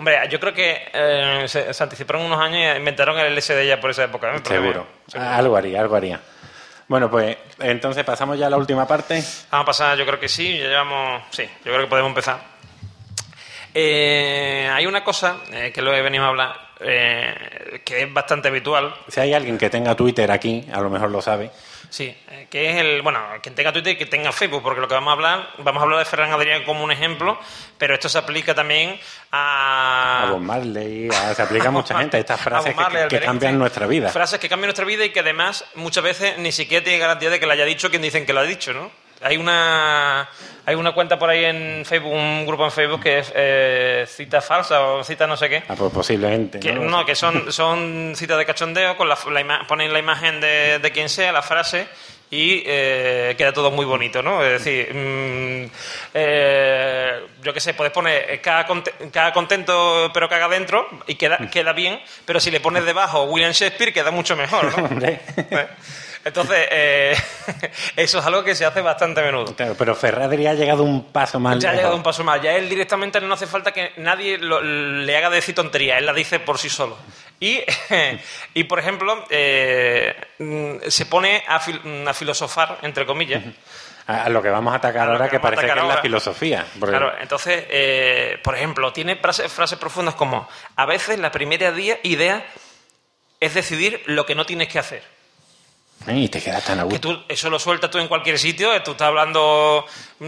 Hombre, yo creo que eh, se, se anticiparon unos años y inventaron el LSD ya por esa época. ¿eh? Seguro. bien. Algo haría, algo haría. Bueno, pues entonces pasamos ya a la última parte. Vamos a pasar, yo creo que sí, ya llevamos. Sí, yo creo que podemos empezar. Eh, hay una cosa eh, que lo he venido a hablar, eh, que es bastante habitual, Si hay alguien que tenga Twitter aquí, a lo mejor lo sabe. sí, eh, que es el, bueno, quien tenga Twitter y que tenga Facebook, porque lo que vamos a hablar, vamos a hablar de Ferran Adrián como un ejemplo, pero esto se aplica también a... A Bob Marley, a- se aplica a mucha gente, a estas frases Marley, que, que cambian nuestra vida. Frases que cambian nuestra vida y que además muchas veces ni siquiera tiene garantía de que lo haya dicho quien dicen que lo ha dicho, ¿no? Hay una, hay una cuenta por ahí en Facebook, un grupo en Facebook que es eh, cita falsa o cita no sé qué. Ah, pues posiblemente. Que, ¿no? no, que son, son citas de cachondeo, con la, la ima- ponen la imagen de, de quien sea, la frase, y eh, queda todo muy bonito, ¿no? Es decir, mm, eh, yo qué sé, puedes poner eh, cada, cada contento pero caga dentro y queda, queda bien, pero si le pones debajo William Shakespeare queda mucho mejor, ¿no? Hombre. Entonces, eh, eso es algo que se hace bastante a menudo. Claro, pero Ferradri ha llegado un paso más Ya ha llegado un paso más. Ya él directamente no hace falta que nadie lo- le haga decir tontería. Él la dice por sí solo. Y, y por ejemplo, eh, mm, se pone a, fil- a filosofar, entre comillas. A, a lo que vamos a atacar A ahora, que parece que es la filosofía. porque- Claro, entonces, eh, por ejemplo, tiene frases, frases profundas como, a veces la primera idea es decidir lo que no tienes que hacer. Y te quedas tan a Que gusto. tú, eso lo sueltas tú en cualquier sitio, eh, tú estás hablando mm,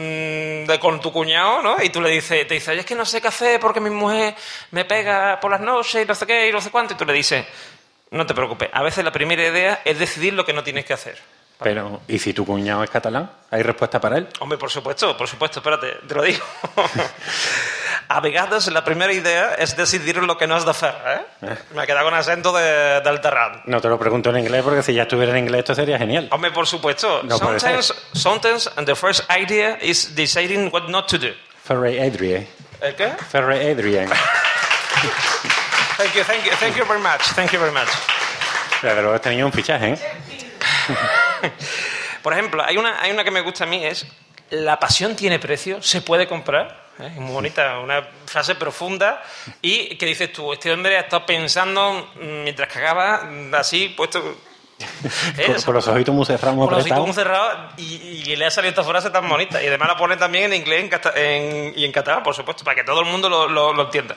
de, con tu cuñado, ¿no? Y tú le dices, te dices, "Oye, es que no sé qué hacer porque mi mujer me pega por las noches y no sé qué y no sé cuánto, y tú le dices, no te preocupes, a veces la primera idea es decidir lo que no tienes que hacer. Pero, ¿y si tu cuñado es catalán? ¿Hay respuesta para él? Hombre, por supuesto, por supuesto, espérate, te lo digo. A vegades la primera idea es decidir lo que no has de hacer, ¿eh? Me ha quedado con acento de, del terrat. No te lo pregunto en inglés porque si ya estuviera en inglés esto sería genial. Hombre, por supuesto. No sometimes, sometimes the first idea is deciding what not to do. Ferre Adrien. ¿El qué? Ferre Adrien. Thank you, thank you, thank you very much, thank you very much. Este niño es un fichaje, ¿eh? Por ejemplo, hay una, hay una que me gusta a mí, es la pasión tiene precio, se puede comprar. ¿eh? Es muy bonita, una frase profunda y que dices tú, este hombre ha estado pensando mm, mientras cagaba, mm, así, puesto... ¿eh? Los ojitos muy cerrados, muy Con los ojitos muy cerrados y, y le ha salido esta frase tan bonita. Y además la pone también en inglés en en- y en catalán, por supuesto, para que todo el mundo lo, lo- lo entienda.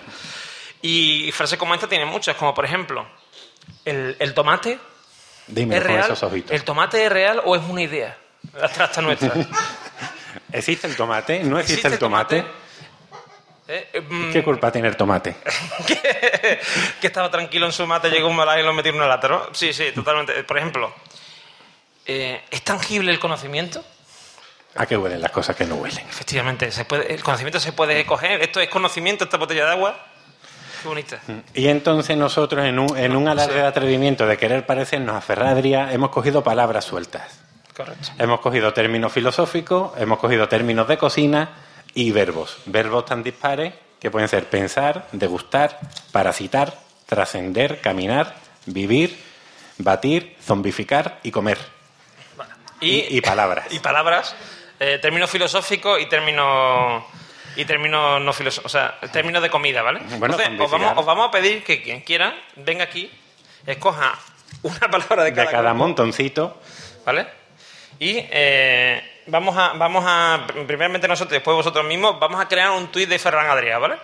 Y frases como esta tienen muchas, como por ejemplo, el, el tomate Dime es real. esos ojitos. ¿El tomate es real o es una idea? Abstracta nuestra. ¿Existe el tomate? ¿No existe, el tomate? Eh, eh, mm, ¿Qué culpa tiene el tomate? que, que estaba tranquilo en su mate, llegó un malay y lo metió en una lata, ¿no? Sí, sí, totalmente. Por ejemplo, eh, ¿es tangible el conocimiento? ¿A qué huelen las cosas que no huelen? Efectivamente, se puede, el conocimiento se puede coger. Esto es conocimiento, esta botella de agua. Qué bonita. Y entonces nosotros, en un, en un alarde de atrevimiento de querer parecernos a Ferradria, hemos cogido palabras sueltas. Correcto. Hemos cogido términos filosóficos, hemos cogido términos de cocina y verbos. Verbos tan dispares que pueden ser pensar, degustar, parasitar, trascender, caminar, vivir, batir, zombificar y comer. Y- y palabras. Y palabras. eh, términos filosóficos y términos. Y términos no filosóficos. O sea, términos de comida, ¿vale? Bueno, Entonces, os vamos, os vamos a pedir que quien quiera venga aquí, escoja una palabra de De cada, cada grupo, montoncito. ¿Vale? Y eh, vamos a. Vamos a. Primeramente nosotros, después vosotros mismos, vamos a crear un tuit de Ferran Adrià, ¿vale?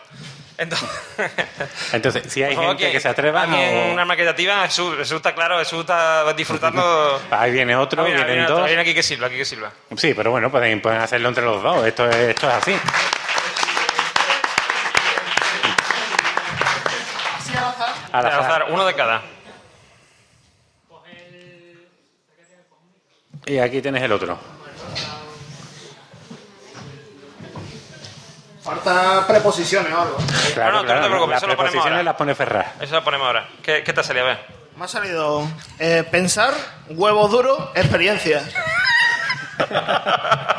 Entonces. Entonces, si hay gente que se atreva... alguien, o- una maquetativa, Jesús, Jesús está claro, Jesús está disfrutando. Ahí viene otro, Ah, mira, vienen viene otro, dos. viene aquí que sirva, aquí que sirva. Sí, pero bueno, pueden, pueden hacerlo entre los dos. Esto es, esto es así. Al Al azar. azar, uno de cada. Y aquí tienes el otro. Falta preposiciones o algo. Claro, no, no te claro, preocupes, las eso lo ponemos preposiciones ahora. las pone Ferraz. Eso lo ponemos ahora. ¿Qué, qué te ha salido? A ver. Me ha salido eh, pensar, huevo duro, experiencia.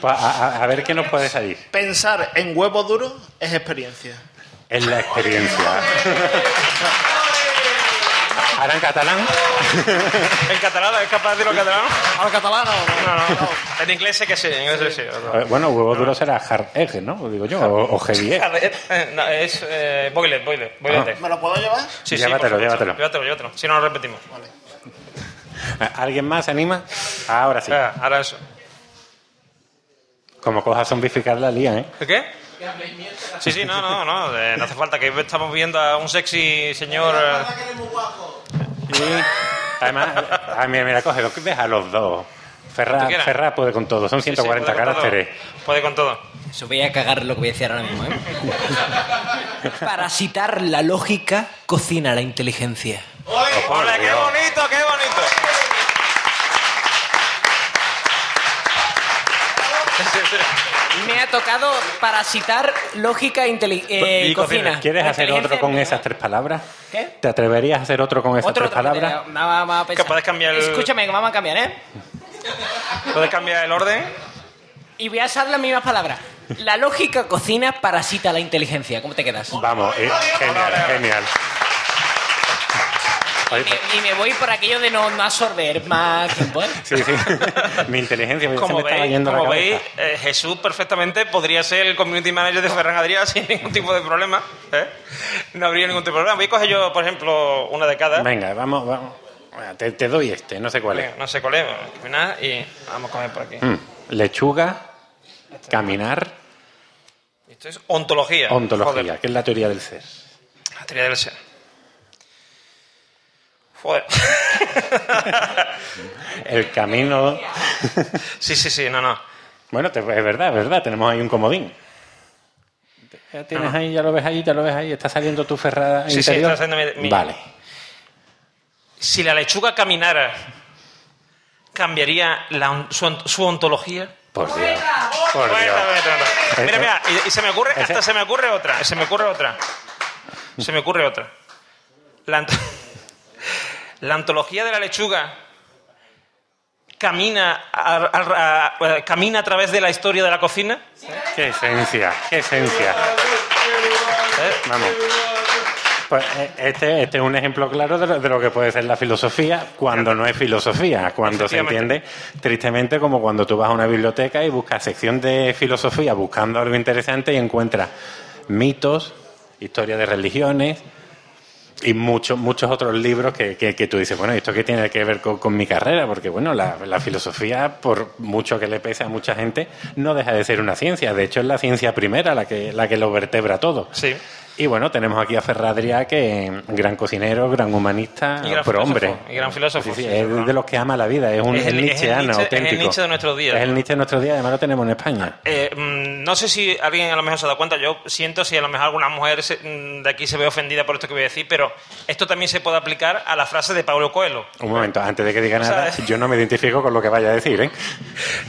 Pues a, a- a ver qué nos puede salir. Pensar en huevo duro es experiencia. Es la experiencia. Ahora en catalán. ¿En catalán? ¿Es capaz de decirlo en catalán? ¿Al catalán o no? No, no. En inglés sé que sí, en inglés sí. Eh, Bueno, huevo duro será hard egg, ¿no? Digo yo, o, o heavy egg. Eh, no, es eh, boilet, boilet, boilet. ¿Me lo puedo llevar? Sí, sí, Llévatelo, llévatelo. Llévatelo, llévatelo. Si no, lo repetimos. ¿Alguien más se anima? Ahora sí. Ah, ahora eso. Como coja zombificar la lía, ¿eh? ¿El qué? Sí, sí, no, no, no. no hace falta que estamos viendo a un sexy señor. eh, Y además, ah, mira, mira, cógelo, deja a los dos. Quieras. Ferraz puede con todo, son sí, sí, 140 puede con todo. caracteres. Puede con todo. Eso voy a cagar lo que voy a decir ahora mismo, ¿eh? Parasitar la lógica, cocina la inteligencia. ¡Ole, qué bonito, qué bonito! Me ha tocado parasitar lógica, inteli- eh, Y cocina. cocina. ¿Quieres hacer otro con esas tres palabras? ¿Qué? ¿Te atreverías a hacer otro con esas Otro tres palabras? eh, Vamos a pensar. Que puedes cambiar el- Escúchame, que vamos a cambiar, ¿eh? ¿Puedes cambiar el orden? Y voy a usar las mismas palabras. La lógica cocina parasita la inteligencia. ¿Cómo te quedas? Vamos, eh, genial, genial. Oye, y, y me voy por aquello de no, no absorber más tiempo. ¿eh? Sí, sí. Mi inteligencia Como veis, la como cabeza. veis eh, Jesús perfectamente podría ser el community manager de Ferran Adrià sin ningún tipo de problema. ¿eh? No habría ningún tipo de problema. Voy a coger yo, por ejemplo, una de cada. Venga, vamos, vamos. Te, te doy este, no sé cuál es. No sé cuál es. caminar y vamos a coger por aquí. Mm, Lechuga, caminar, Esto es ontología. ontología, Joder, que es la teoría del ser. la teoría del ser. Joder. El camino. sí, sí, sí, no, no. Bueno, te- es verdad, es verdad, tenemos ahí un comodín. Ya tienes ahí, ya lo ves ahí, ya lo ves ahí, está saliendo tu ferrada Sí, sí, interior. está saliendo mi- mi- Vale. Si la lechuga caminara, ¿cambiaría la su, ont- su ontología? Por Dios. Por Dios. bueno. Mira, mira, y, y se me ocurre, hasta se me ocurre otra, se me ocurre otra. Se me ocurre otra. La, la ontología de la lechuga camina a, a- a- camina a través de la historia de la cocina. Qué esencia, qué esencia. ¿Eh? Vamos. Pues eh, este, este es un ejemplo claro de lo, de lo que puede ser la filosofía cuando no es filosofía, cuando se entiende tristemente como cuando tú vas a una biblioteca y buscas sección de filosofía buscando algo interesante y encuentras mitos, historia de religiones y muchos muchos otros libros que, que- que tú dices, bueno, ¿y ¿esto qué tiene que ver con, con mi carrera? Porque, bueno, la, la filosofía, por mucho que le pese a mucha gente, no deja de ser una ciencia. De hecho, es la ciencia primera la que, la que lo vertebra todo. Sí. Y bueno, tenemos aquí a Ferradria, que es gran cocinero, gran humanista, Y gran pero filósofo, hombre. y gran filósofo, Sí, sí, sí, es sí, de los que ama la vida, es un Es el- es el nietzscheano Nietzsche- es el auténtico. Nietzsche de nuestros días. Es el Nietzsche de nuestros días, además lo tenemos en España. Eh, mm, no sé si alguien a lo mejor se ha dado cuenta, yo siento si a lo mejor alguna mujer se- mm, de aquí se ve ofendida por esto que voy a decir, pero esto también se puede aplicar a la frase de Pablo Coelho. Un momento, antes de que diga nada, yo no me identifico con lo que vaya a decir, ¿eh?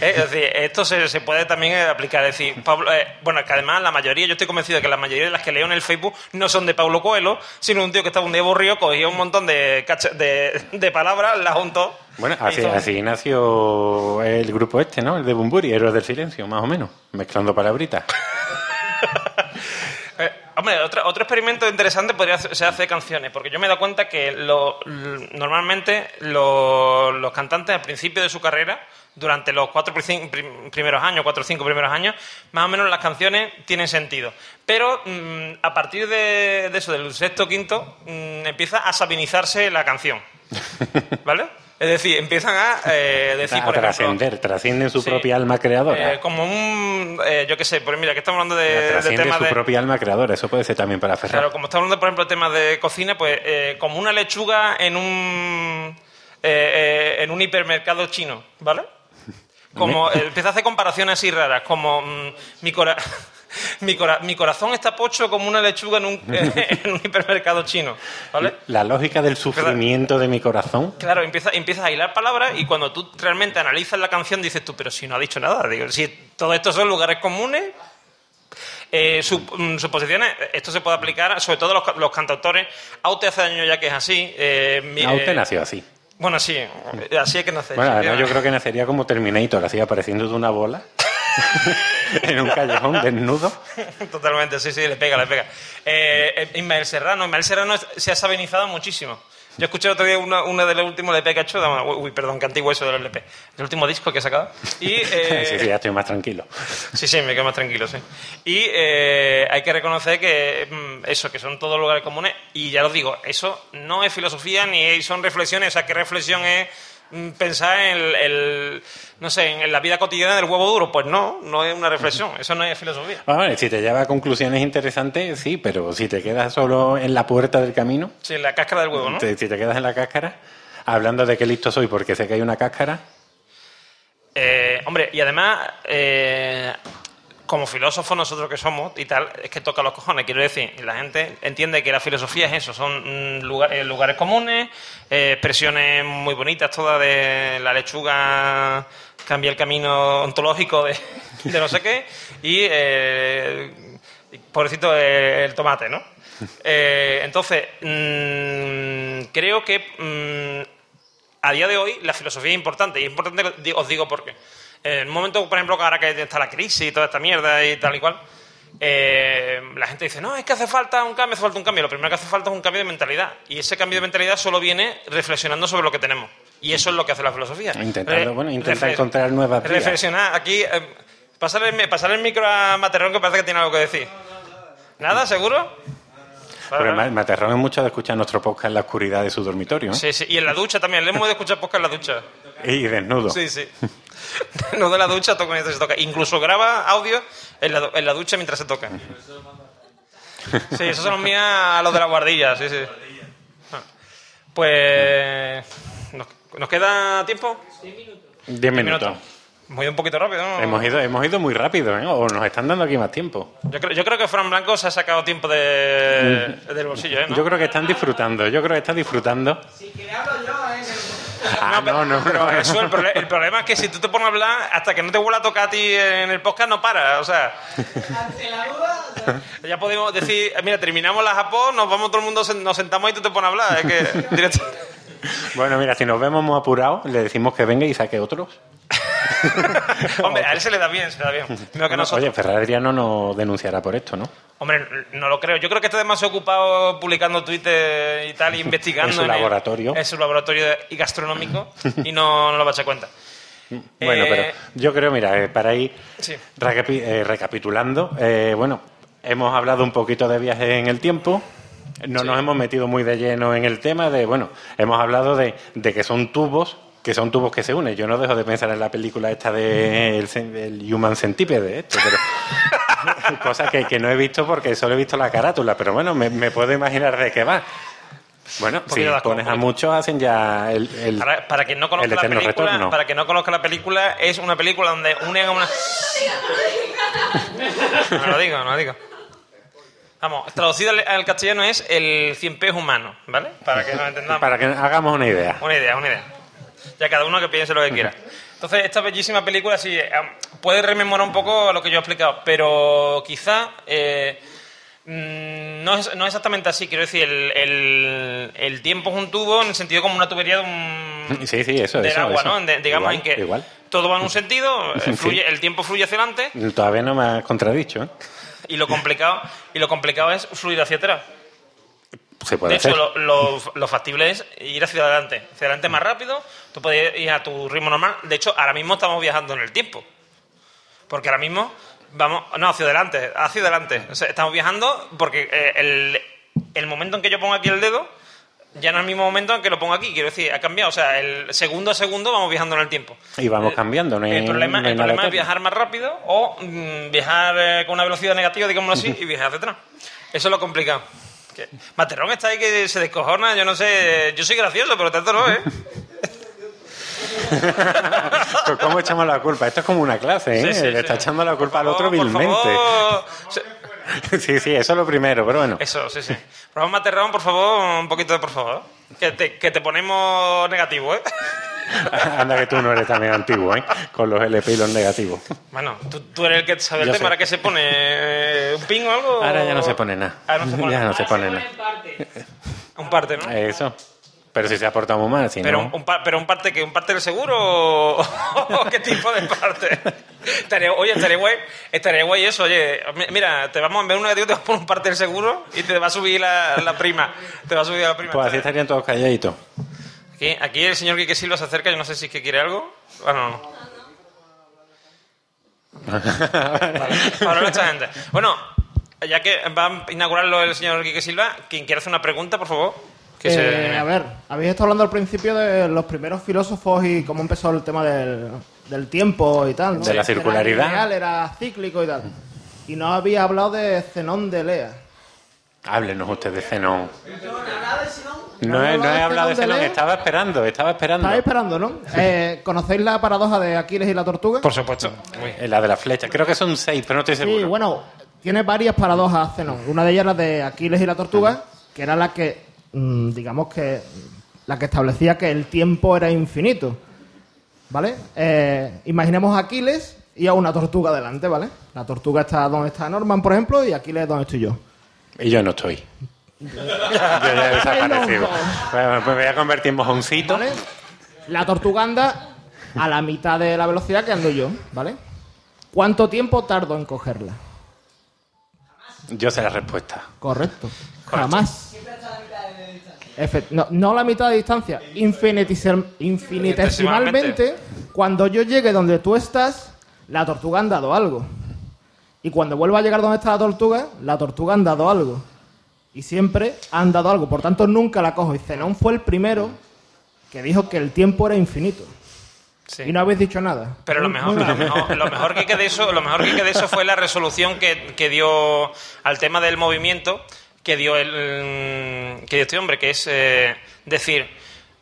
Eh, Es decir, esto se, se puede también eh, aplicar. Es decir, Pablo, eh, bueno, que además la mayoría, yo estoy convencido de que la mayoría de las que leo en el Facebook no son de Pablo Coelho, sino un tío que estaba un día aburrido, cogía un montón de, de, de palabras, las juntó. Bueno, así, hizo- así nació el grupo este, ¿no? El de Bumburi, Héroes del Silencio, más o menos, mezclando palabritas. Hombre, otro, otro experimento interesante podría ser hacer canciones, porque yo me he dado cuenta que lo- normalmente lo- los cantantes al principio de su carrera, durante los cuatro primeros años, cuatro o cinco primeros años, más o menos las canciones tienen sentido. Pero mm, a partir de, de eso, del sexto o quinto, mm, empieza a sabinizarse la canción. ¿Vale? Es decir, empiezan a eh, decir, a por ejemplo, trascender, trascienden su Sí. propia alma creadora. eh, como un, eh, yo qué sé, pues mira, que estamos hablando de, de trasciende temas su de... propia alma creadora, eso puede ser también para Ferrar. Claro, como estamos hablando, por ejemplo, de temas de cocina, pues como una lechuga en un en un hipermercado chino, ¿vale? Como empieza a hacer comparaciones así raras, como mm, mi, cora- mi, cora- mi corazón está pocho como una lechuga en un, en un hipermercado chino, ¿vale? La lógica del sufrimiento de mi corazón. Claro, empieza, empiezas a hilar palabras y cuando tú realmente analizas la canción dices tú, pero si no ha dicho nada, digo, si todo esto son lugares comunes, eh, mm, suposiciones, esto se puede aplicar sobre todo a los, ca- los cantautores. Aute hace años ya que es así. eh, mi- Aute eh, nació así. Bueno, sí, así es que nace. Bueno, además yo creo que nacería como Terminator, así apareciendo de una bola en un callejón desnudo. Totalmente, sí, sí, le pega, le pega. Eh, eh, Ismael Serrano, Ismael Serrano se ha sabinizado muchísimo. Yo escuché el otro día una, una de los últimos LP que ha hecho, uy, perdón, qué antiguo eso del LP, el último disco que ha sacado. Y, eh, Sí, sí, ya estoy más tranquilo. Sí, sí, me quedo más tranquilo, sí. Y eh, hay que reconocer que mm, eso, que son todos lugares comunes, y ya lo digo, eso no es filosofía ni son reflexiones, o sea, ¿qué reflexión es pensar en el, el- no sé, en la vida cotidiana del huevo duro? Pues no, no es una reflexión, eso no es filosofía. Vamos, si te lleva a conclusiones interesantes, sí, pero si te quedas solo en la puerta del camino, Sí, la cáscara del huevo, ¿no? te- si te quedas en la cáscara, hablando de qué listo soy porque sé que hay una cáscara, Eh, hombre, y además, eh, como filósofos nosotros que somos y tal, es que toca los cojones, quiero decir, la gente entiende que la filosofía es eso, son mm, lugar- eh, lugares comunes, eh, expresiones muy bonitas todas de la lechuga cambia el camino ontológico de, de no sé qué, y, eh, pobrecito eh, el tomate, ¿no? Entonces, mm, creo que mm, a día de hoy la filosofía es importante. Y es importante, os digo por qué. En un momento, por ejemplo, que ahora que está la crisis y toda esta mierda y tal y cual, eh, la gente dice, no, es que hace falta un cambio, hace falta un cambio. Lo primero que hace falta es un cambio de mentalidad. Y ese cambio de mentalidad solo viene reflexionando sobre lo que tenemos. Y eso es lo que hace la filosofía. Intentando, Re- bueno, intenta encontrar nuevas vías. Reflexionar. Aquí, eh, pasarle, el pasarle el micro a Materrón que parece que tiene algo que decir. ¿Nada? ¿Seguro? Porque Ma- Materrón es mucho de escuchar nuestro podcast en la oscuridad de su dormitorio. ¿eh? Sí, sí. Y en la ducha también. Le hemos de escuchar podcast en la ducha. Y desnudo. Sí, sí. No de la ducha toca mientras se toca. Incluso graba audio en la, en la ducha mientras se toca. Sí, esos son los míos a los de la guardilla, sí, sí. Ah. Pues. ¿Nos, nos queda tiempo? Diez minutos. Hemos ido un poquito rápido, ¿no? Hemos ido, hemos ido muy rápido, ¿eh? O nos están dando aquí más tiempo. Yo, creo, yo creo que Fran Blanco se ha sacado tiempo de, del bolsillo, ¿eh? ¿no? Yo creo que están disfrutando, yo creo que están disfrutando. Ah, no, no, pero no. eso, el, problema es que si tú te pones a hablar, hasta que no te vuelva a tocar a ti en el podcast, no para. O sea, ya podemos decir, mira, terminamos la Japón, nos vamos todo el mundo, nos sentamos y tú te pones a hablar. Es que directo- Bueno, mira, si nos vemos muy apurados, le decimos que venga y saque otros. Hombre, a él se le da bien, se le da bien. Que nosotros. oye, Ferrer Adriano nos denunciará por esto, ¿no? Hombre, no lo creo. Yo creo que está demasiado ocupado publicando Twitter y tal, y investigando. En su el- laboratorio. en su laboratorio y gastronómico, y no, no lo va a echar cuenta. Bueno, Eh, pero yo creo, mira, eh, para ir Sí. recapi- eh, recapitulando, bueno, hemos hablado un poquito de viajes en el tiempo, no nos hemos metido muy de lleno en el tema de, bueno, hemos hablado de, de que son tubos, que son tubos que se unen. Yo no dejo de pensar en la película esta de el, cen- el Human Centipede, esto, pero cosa que, que no he visto porque solo he visto la carátula, pero bueno, me, me puedo imaginar de qué va. Bueno, si pones a muchos hacen ya el, el- Para, para quien no conozca la película, retorno. para quien no conozca la película, es una película donde unen a una. No lo digo, no lo digo. Vamos, traducido al, al castellano es el cien pies humano, ¿vale? Para que nos entendamos. para que hagamos una idea. Una idea, una idea. Ya cada uno que piense lo que quiera. Entonces, esta bellísima película sí eh, puede rememorar un poco lo que yo he explicado, pero quizá eh, mm, no, es, no es exactamente así. Quiero decir, el, el- el tiempo es un tubo en el sentido como una tubería de un, Sí, sí, eso, del eso, agua, eso. ¿no? De- digamos Igual, en que igual. todo va en un sentido, eh, Sí. fluye- el tiempo fluye hacia adelante Todavía no me has contradicho, ¿eh? y lo complicado y lo complicado es fluir hacia atrás. Se puede De hecho, lo, lo- lo factible es ir hacia adelante. Hacia adelante más rápido, tú puedes ir a tu ritmo normal. De hecho, ahora mismo estamos viajando en el tiempo. Porque ahora mismo vamos... No, hacia adelante, hacia adelante. O sea, estamos viajando porque eh, el, el momento en que yo pongo aquí el dedo ya no es el mismo momento en que lo pongo aquí. Quiero decir, ha cambiado. O sea, el segundo a segundo vamos viajando en el tiempo. Y vamos Eh, cambiando, no hay, el problema, no hay el nada problema es viajar más rápido o mm, viajar eh, con una velocidad negativa, digámoslo así, y viajar hacia atrás. Eso es lo complicado. Que- Materrón está ahí que se descojona, yo no sé, yo soy gracioso, pero tanto no, ¿eh? Pero ¿Cómo echamos la culpa? Esto es como una clase, ¿eh? Sí, sí, Le está sí. echando la culpa al otro vilmente. Sí, sí, eso es lo primero, pero bueno. Eso, sí, sí. Favor, Materrón, por favor, un poquito de por favor. Que te, que te ponemos negativo, ¿eh? Anda que tú no eres también antiguo, ¿eh? Con los LP y los negativos. Bueno, tú, tú eres el que sabe el tema. ¿ahora qué se pone? ¿Eh, ¿Un ping o algo? Ahora ya no se pone nada. Ah, no se pone ya nada. no se pone nada. Un parte, ¿no? Eso. Pero si se ha portado muy mal, si Pero, no... un, pero un parte que un parte del seguro o, qué tipo de parte. Estaría- oye, estaría guay, estaría guay eso, oye, mi- mira, te vamos a ver un negativo, te vas a poner un parte del seguro y te va a subir la, la prima. Te va a subir la prima. Pues así estarían todos calladitos. Aquí, aquí el señor Quique Silva se acerca, yo no sé si es que quiere algo. Bueno, no. Para esta gente. Bueno, ya que va a inaugurarlo el señor Quique Silva, quien quiera hacer una pregunta, por favor. Que se- Eh, a ver, habéis estado hablando al principio de los primeros filósofos y cómo empezó el tema del, del tiempo y tal, ¿no? De la Era circularidad. lineal, Era, cíclico y tal. Y no había hablado de Zenón de Lea. Háblenos usted de Zenón. No, he, no he hablado de Zenón, estaba esperando, estaba esperando. Estáis esperando, ¿no? Eh, ¿Conocéis la paradoja de Aquiles y la tortuga? Por supuesto. Eh, La de la flecha. Creo que son seis, pero no estoy seguro. Sí, bueno, tiene varias paradojas Zenón. Una de ellas era de Aquiles y la tortuga, que era la que, mm, digamos que, la que establecía que el tiempo era infinito. ¿Vale? Eh, imaginemos a Aquiles y a una tortuga delante, ¿vale? La tortuga está donde está Norman, por ejemplo, y Aquiles es donde estoy yo. Y yo no estoy. yo ya he desaparecido. Bueno, pues me voy a convertir en mojoncito. ¿Vale? La tortuga anda a la mitad de la velocidad que ando yo, ¿vale? ¿Cuánto tiempo tardo en cogerla? Yo sé la respuesta. Correcto. Jamás. Efe- no, no la mitad de distancia, infinitesimalmente, cuando yo llegue donde tú estás, la tortuga han dado algo. Y cuando vuelva a llegar donde está la tortuga, la tortuga han dado algo. Y siempre han dado algo. Por tanto, nunca la cojo. Y Zenón fue el primero que dijo que el tiempo era infinito. Sí. Y no habéis dicho nada. Pero lo mejor, lo mejor, lo mejor que de eso, lo mejor que de eso fue la resolución que, que dio al tema del movimiento que dio el que dio este hombre, que es eh, decir,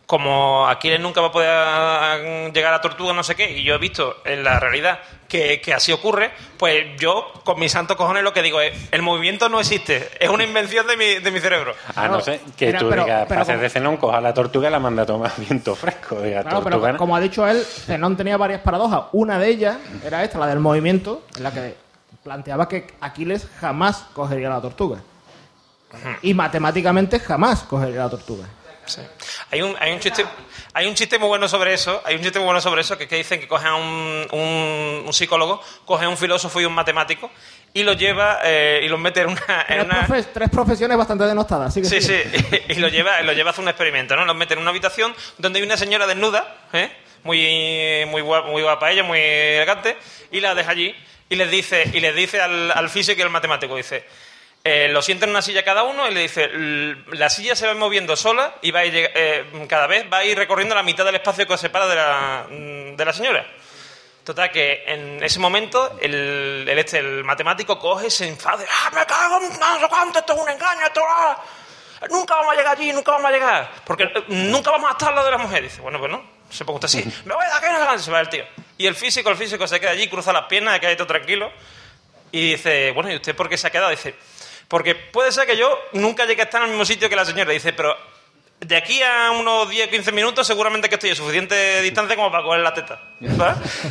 como Aquiles nunca va a poder llegar a Tortuga, no sé qué, y yo he visto en la realidad que, que así ocurre, pues yo con mis santos cojones lo que digo es, el movimiento no existe, es una invención de mi, de mi cerebro. A no ser que Mira, tú pero- digas, pero pases como- de Zenón, coja la tortuga y la manda a tomar viento fresco. Diga, Claro, pero como ha dicho él, Zenón tenía varias paradojas. Una de ellas era esta, la del movimiento, en la que planteaba que Aquiles jamás cogería la tortuga. Y matemáticamente jamás cogería la tortuga. Sí. Hay un, hay un chiste hay un chiste muy bueno sobre eso hay un chiste muy bueno sobre eso que es que dicen que cogen a un, un, un psicólogo cogen a un filósofo y un matemático y lo lleva eh, y los mete en una, en Tres, una- profe- tres profesiones bastante denostadas, sí sí. sí y lo lleva lo lleva a hacer un experimento no los mete en una habitación donde hay una señora desnuda ¿eh? muy muy guapa, muy guapa ella muy elegante y la deja allí y les dice y les dice al, al físico y al matemático dice eh, lo sienta en una silla cada uno y le dice, "L- la silla se va moviendo sola y va a ir, eh, cada vez va a ir recorriendo la mitad del espacio que os separa de la, mm, de la señora. Total, que en ese momento el, el este, el matemático coge se enfada. ¡Ah, me cago en no sé cuánto! ¡Esto es un engaño! Esto, ah! ¡Nunca vamos a llegar allí! ¡Nunca vamos a llegar! Porque eh, nunca vamos a estar al lado de la mujer. Dice, bueno, pues no. Se usted así. ¡Me voy no sé qué". Se va el tío. Y el físico, el físico se queda allí, cruza las piernas, queda ahí todo tranquilo. Y dice, bueno, ¿y usted por qué se ha quedado? Dice, porque puede ser que yo nunca llegue a estar en el mismo sitio que la señora. Dice, pero de aquí a unos 10, 15 minutos seguramente que estoy a suficiente distancia como para coger la teta. ¿Sabes?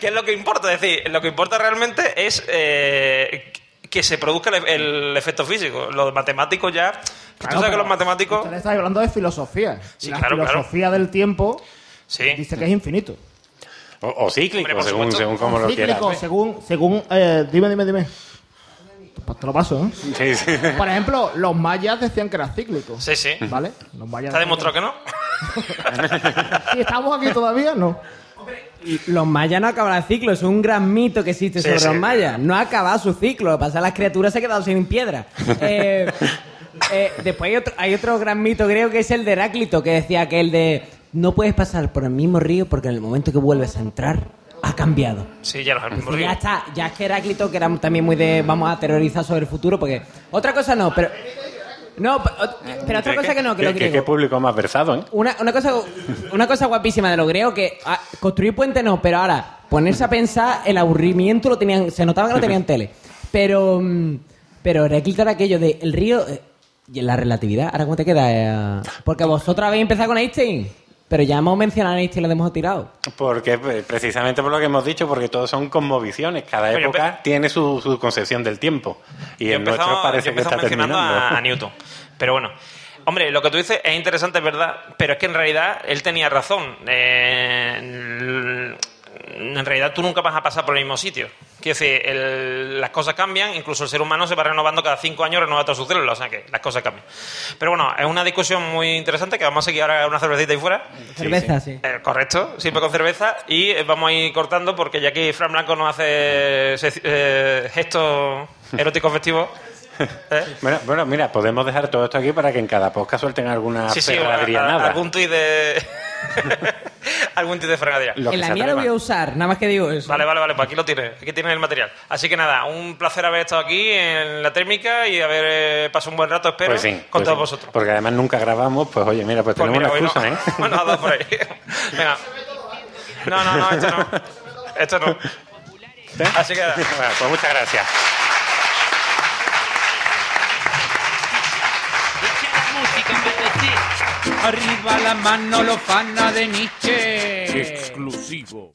¿Qué es lo que importa? Es decir, lo que importa realmente es eh, que se produzca el, el efecto físico. Los matemáticos ya... Claro, tú sabes que los matemáticos... Usted está hablando de filosofía. Sí, y la claro, claro. filosofía del tiempo Sí. dice que es infinito. O, o cíclico, Hombre, según, según como lo quieras. Cíclico, según, según, eh, dime, dime, dime. Pues te lo paso, ¿eh? Sí, sí. Por ejemplo, los mayas decían que era cíclico. Sí, sí. ¿Vale? Los mayas ¿Está demostrado que no? Si estamos aquí todavía, no. Los mayas no acaban el ciclo, es un gran mito que existe Sí, sobre sí. los mayas. No ha acabado su ciclo, lo que pasa es que las criaturas se han quedado sin piedra. Eh, eh, después hay otro, hay otro gran mito griego que es el de Heráclito, que decía que el de no puedes pasar por el mismo río porque en el momento que vuelves a entrar ha cambiado. Sí, ya los río. ya está, ya es que Heráclito, que era también muy de vamos a teorizar sobre el futuro, porque otra cosa no, pero... No, pero otra ¿Qué- cosa que no, que lo griego. qué público más versado, ¿eh? Una, una cosa, una cosa guapísima de lo griego que ah, construir puente no, pero ahora ponerse a pensar el aburrimiento lo tenían, se notaba que no tenían tele. Pero mm, pero Heráclito era aquello de el río eh, y la relatividad. Ahora cómo te queda, Eh, porque vosotros habéis empezado con Einstein, pero ya hemos mencionado a Einstein y lo hemos tirado. Porque pues, precisamente por lo que hemos dicho, porque todos son conmoviciones. Cada Pero yo época tiene su, su concepción del tiempo. Y Yo en nuestro parece yo que está mencionando terminando. a, a Newton. Pero bueno, hombre, lo que tú dices es interesante, es verdad, pero es que en realidad él tenía razón. Eh, en realidad tú nunca vas a pasar por el mismo sitio. Quiero decir, el- las cosas cambian, incluso el ser humano se va renovando cada cinco años, renueva todas sus células, o sea que las cosas cambian. Pero bueno, es una discusión muy interesante que vamos a seguir ahora una cervecita ahí fuera. Cerveza, sí. Eh, correcto, siempre con cerveza y eh, vamos a ir cortando porque ya aquí Fran Blanco nos hace se- eh, gestos eróticos festivos. ¿Eh? Bueno, bueno, mira, podemos dejar todo esto aquí para que en cada podcast suelten alguna Sí, sí, ferradrianada. a- a- algún tuit de. algún tuit de fregadera. En la mía lo voy a usar, nada más que digo eso. Vale, vale, vale, pues aquí lo tienes, aquí tienes el material. Así que nada, un placer haber estado aquí en la térmica y haber eh, pasado un buen rato, espero, Pues sí, con pues todos sí. vosotros. Porque además nunca grabamos, pues oye, mira, pues, Pues tenemos mira, una excusa, no. ¿eh? Bueno, ha dado por ahí. Venga. No, no, no, esto no. Esto no. Así que nada. Bueno, pues muchas gracias. Arriba la mano, lo fana de Nietzsche. Exclusivo.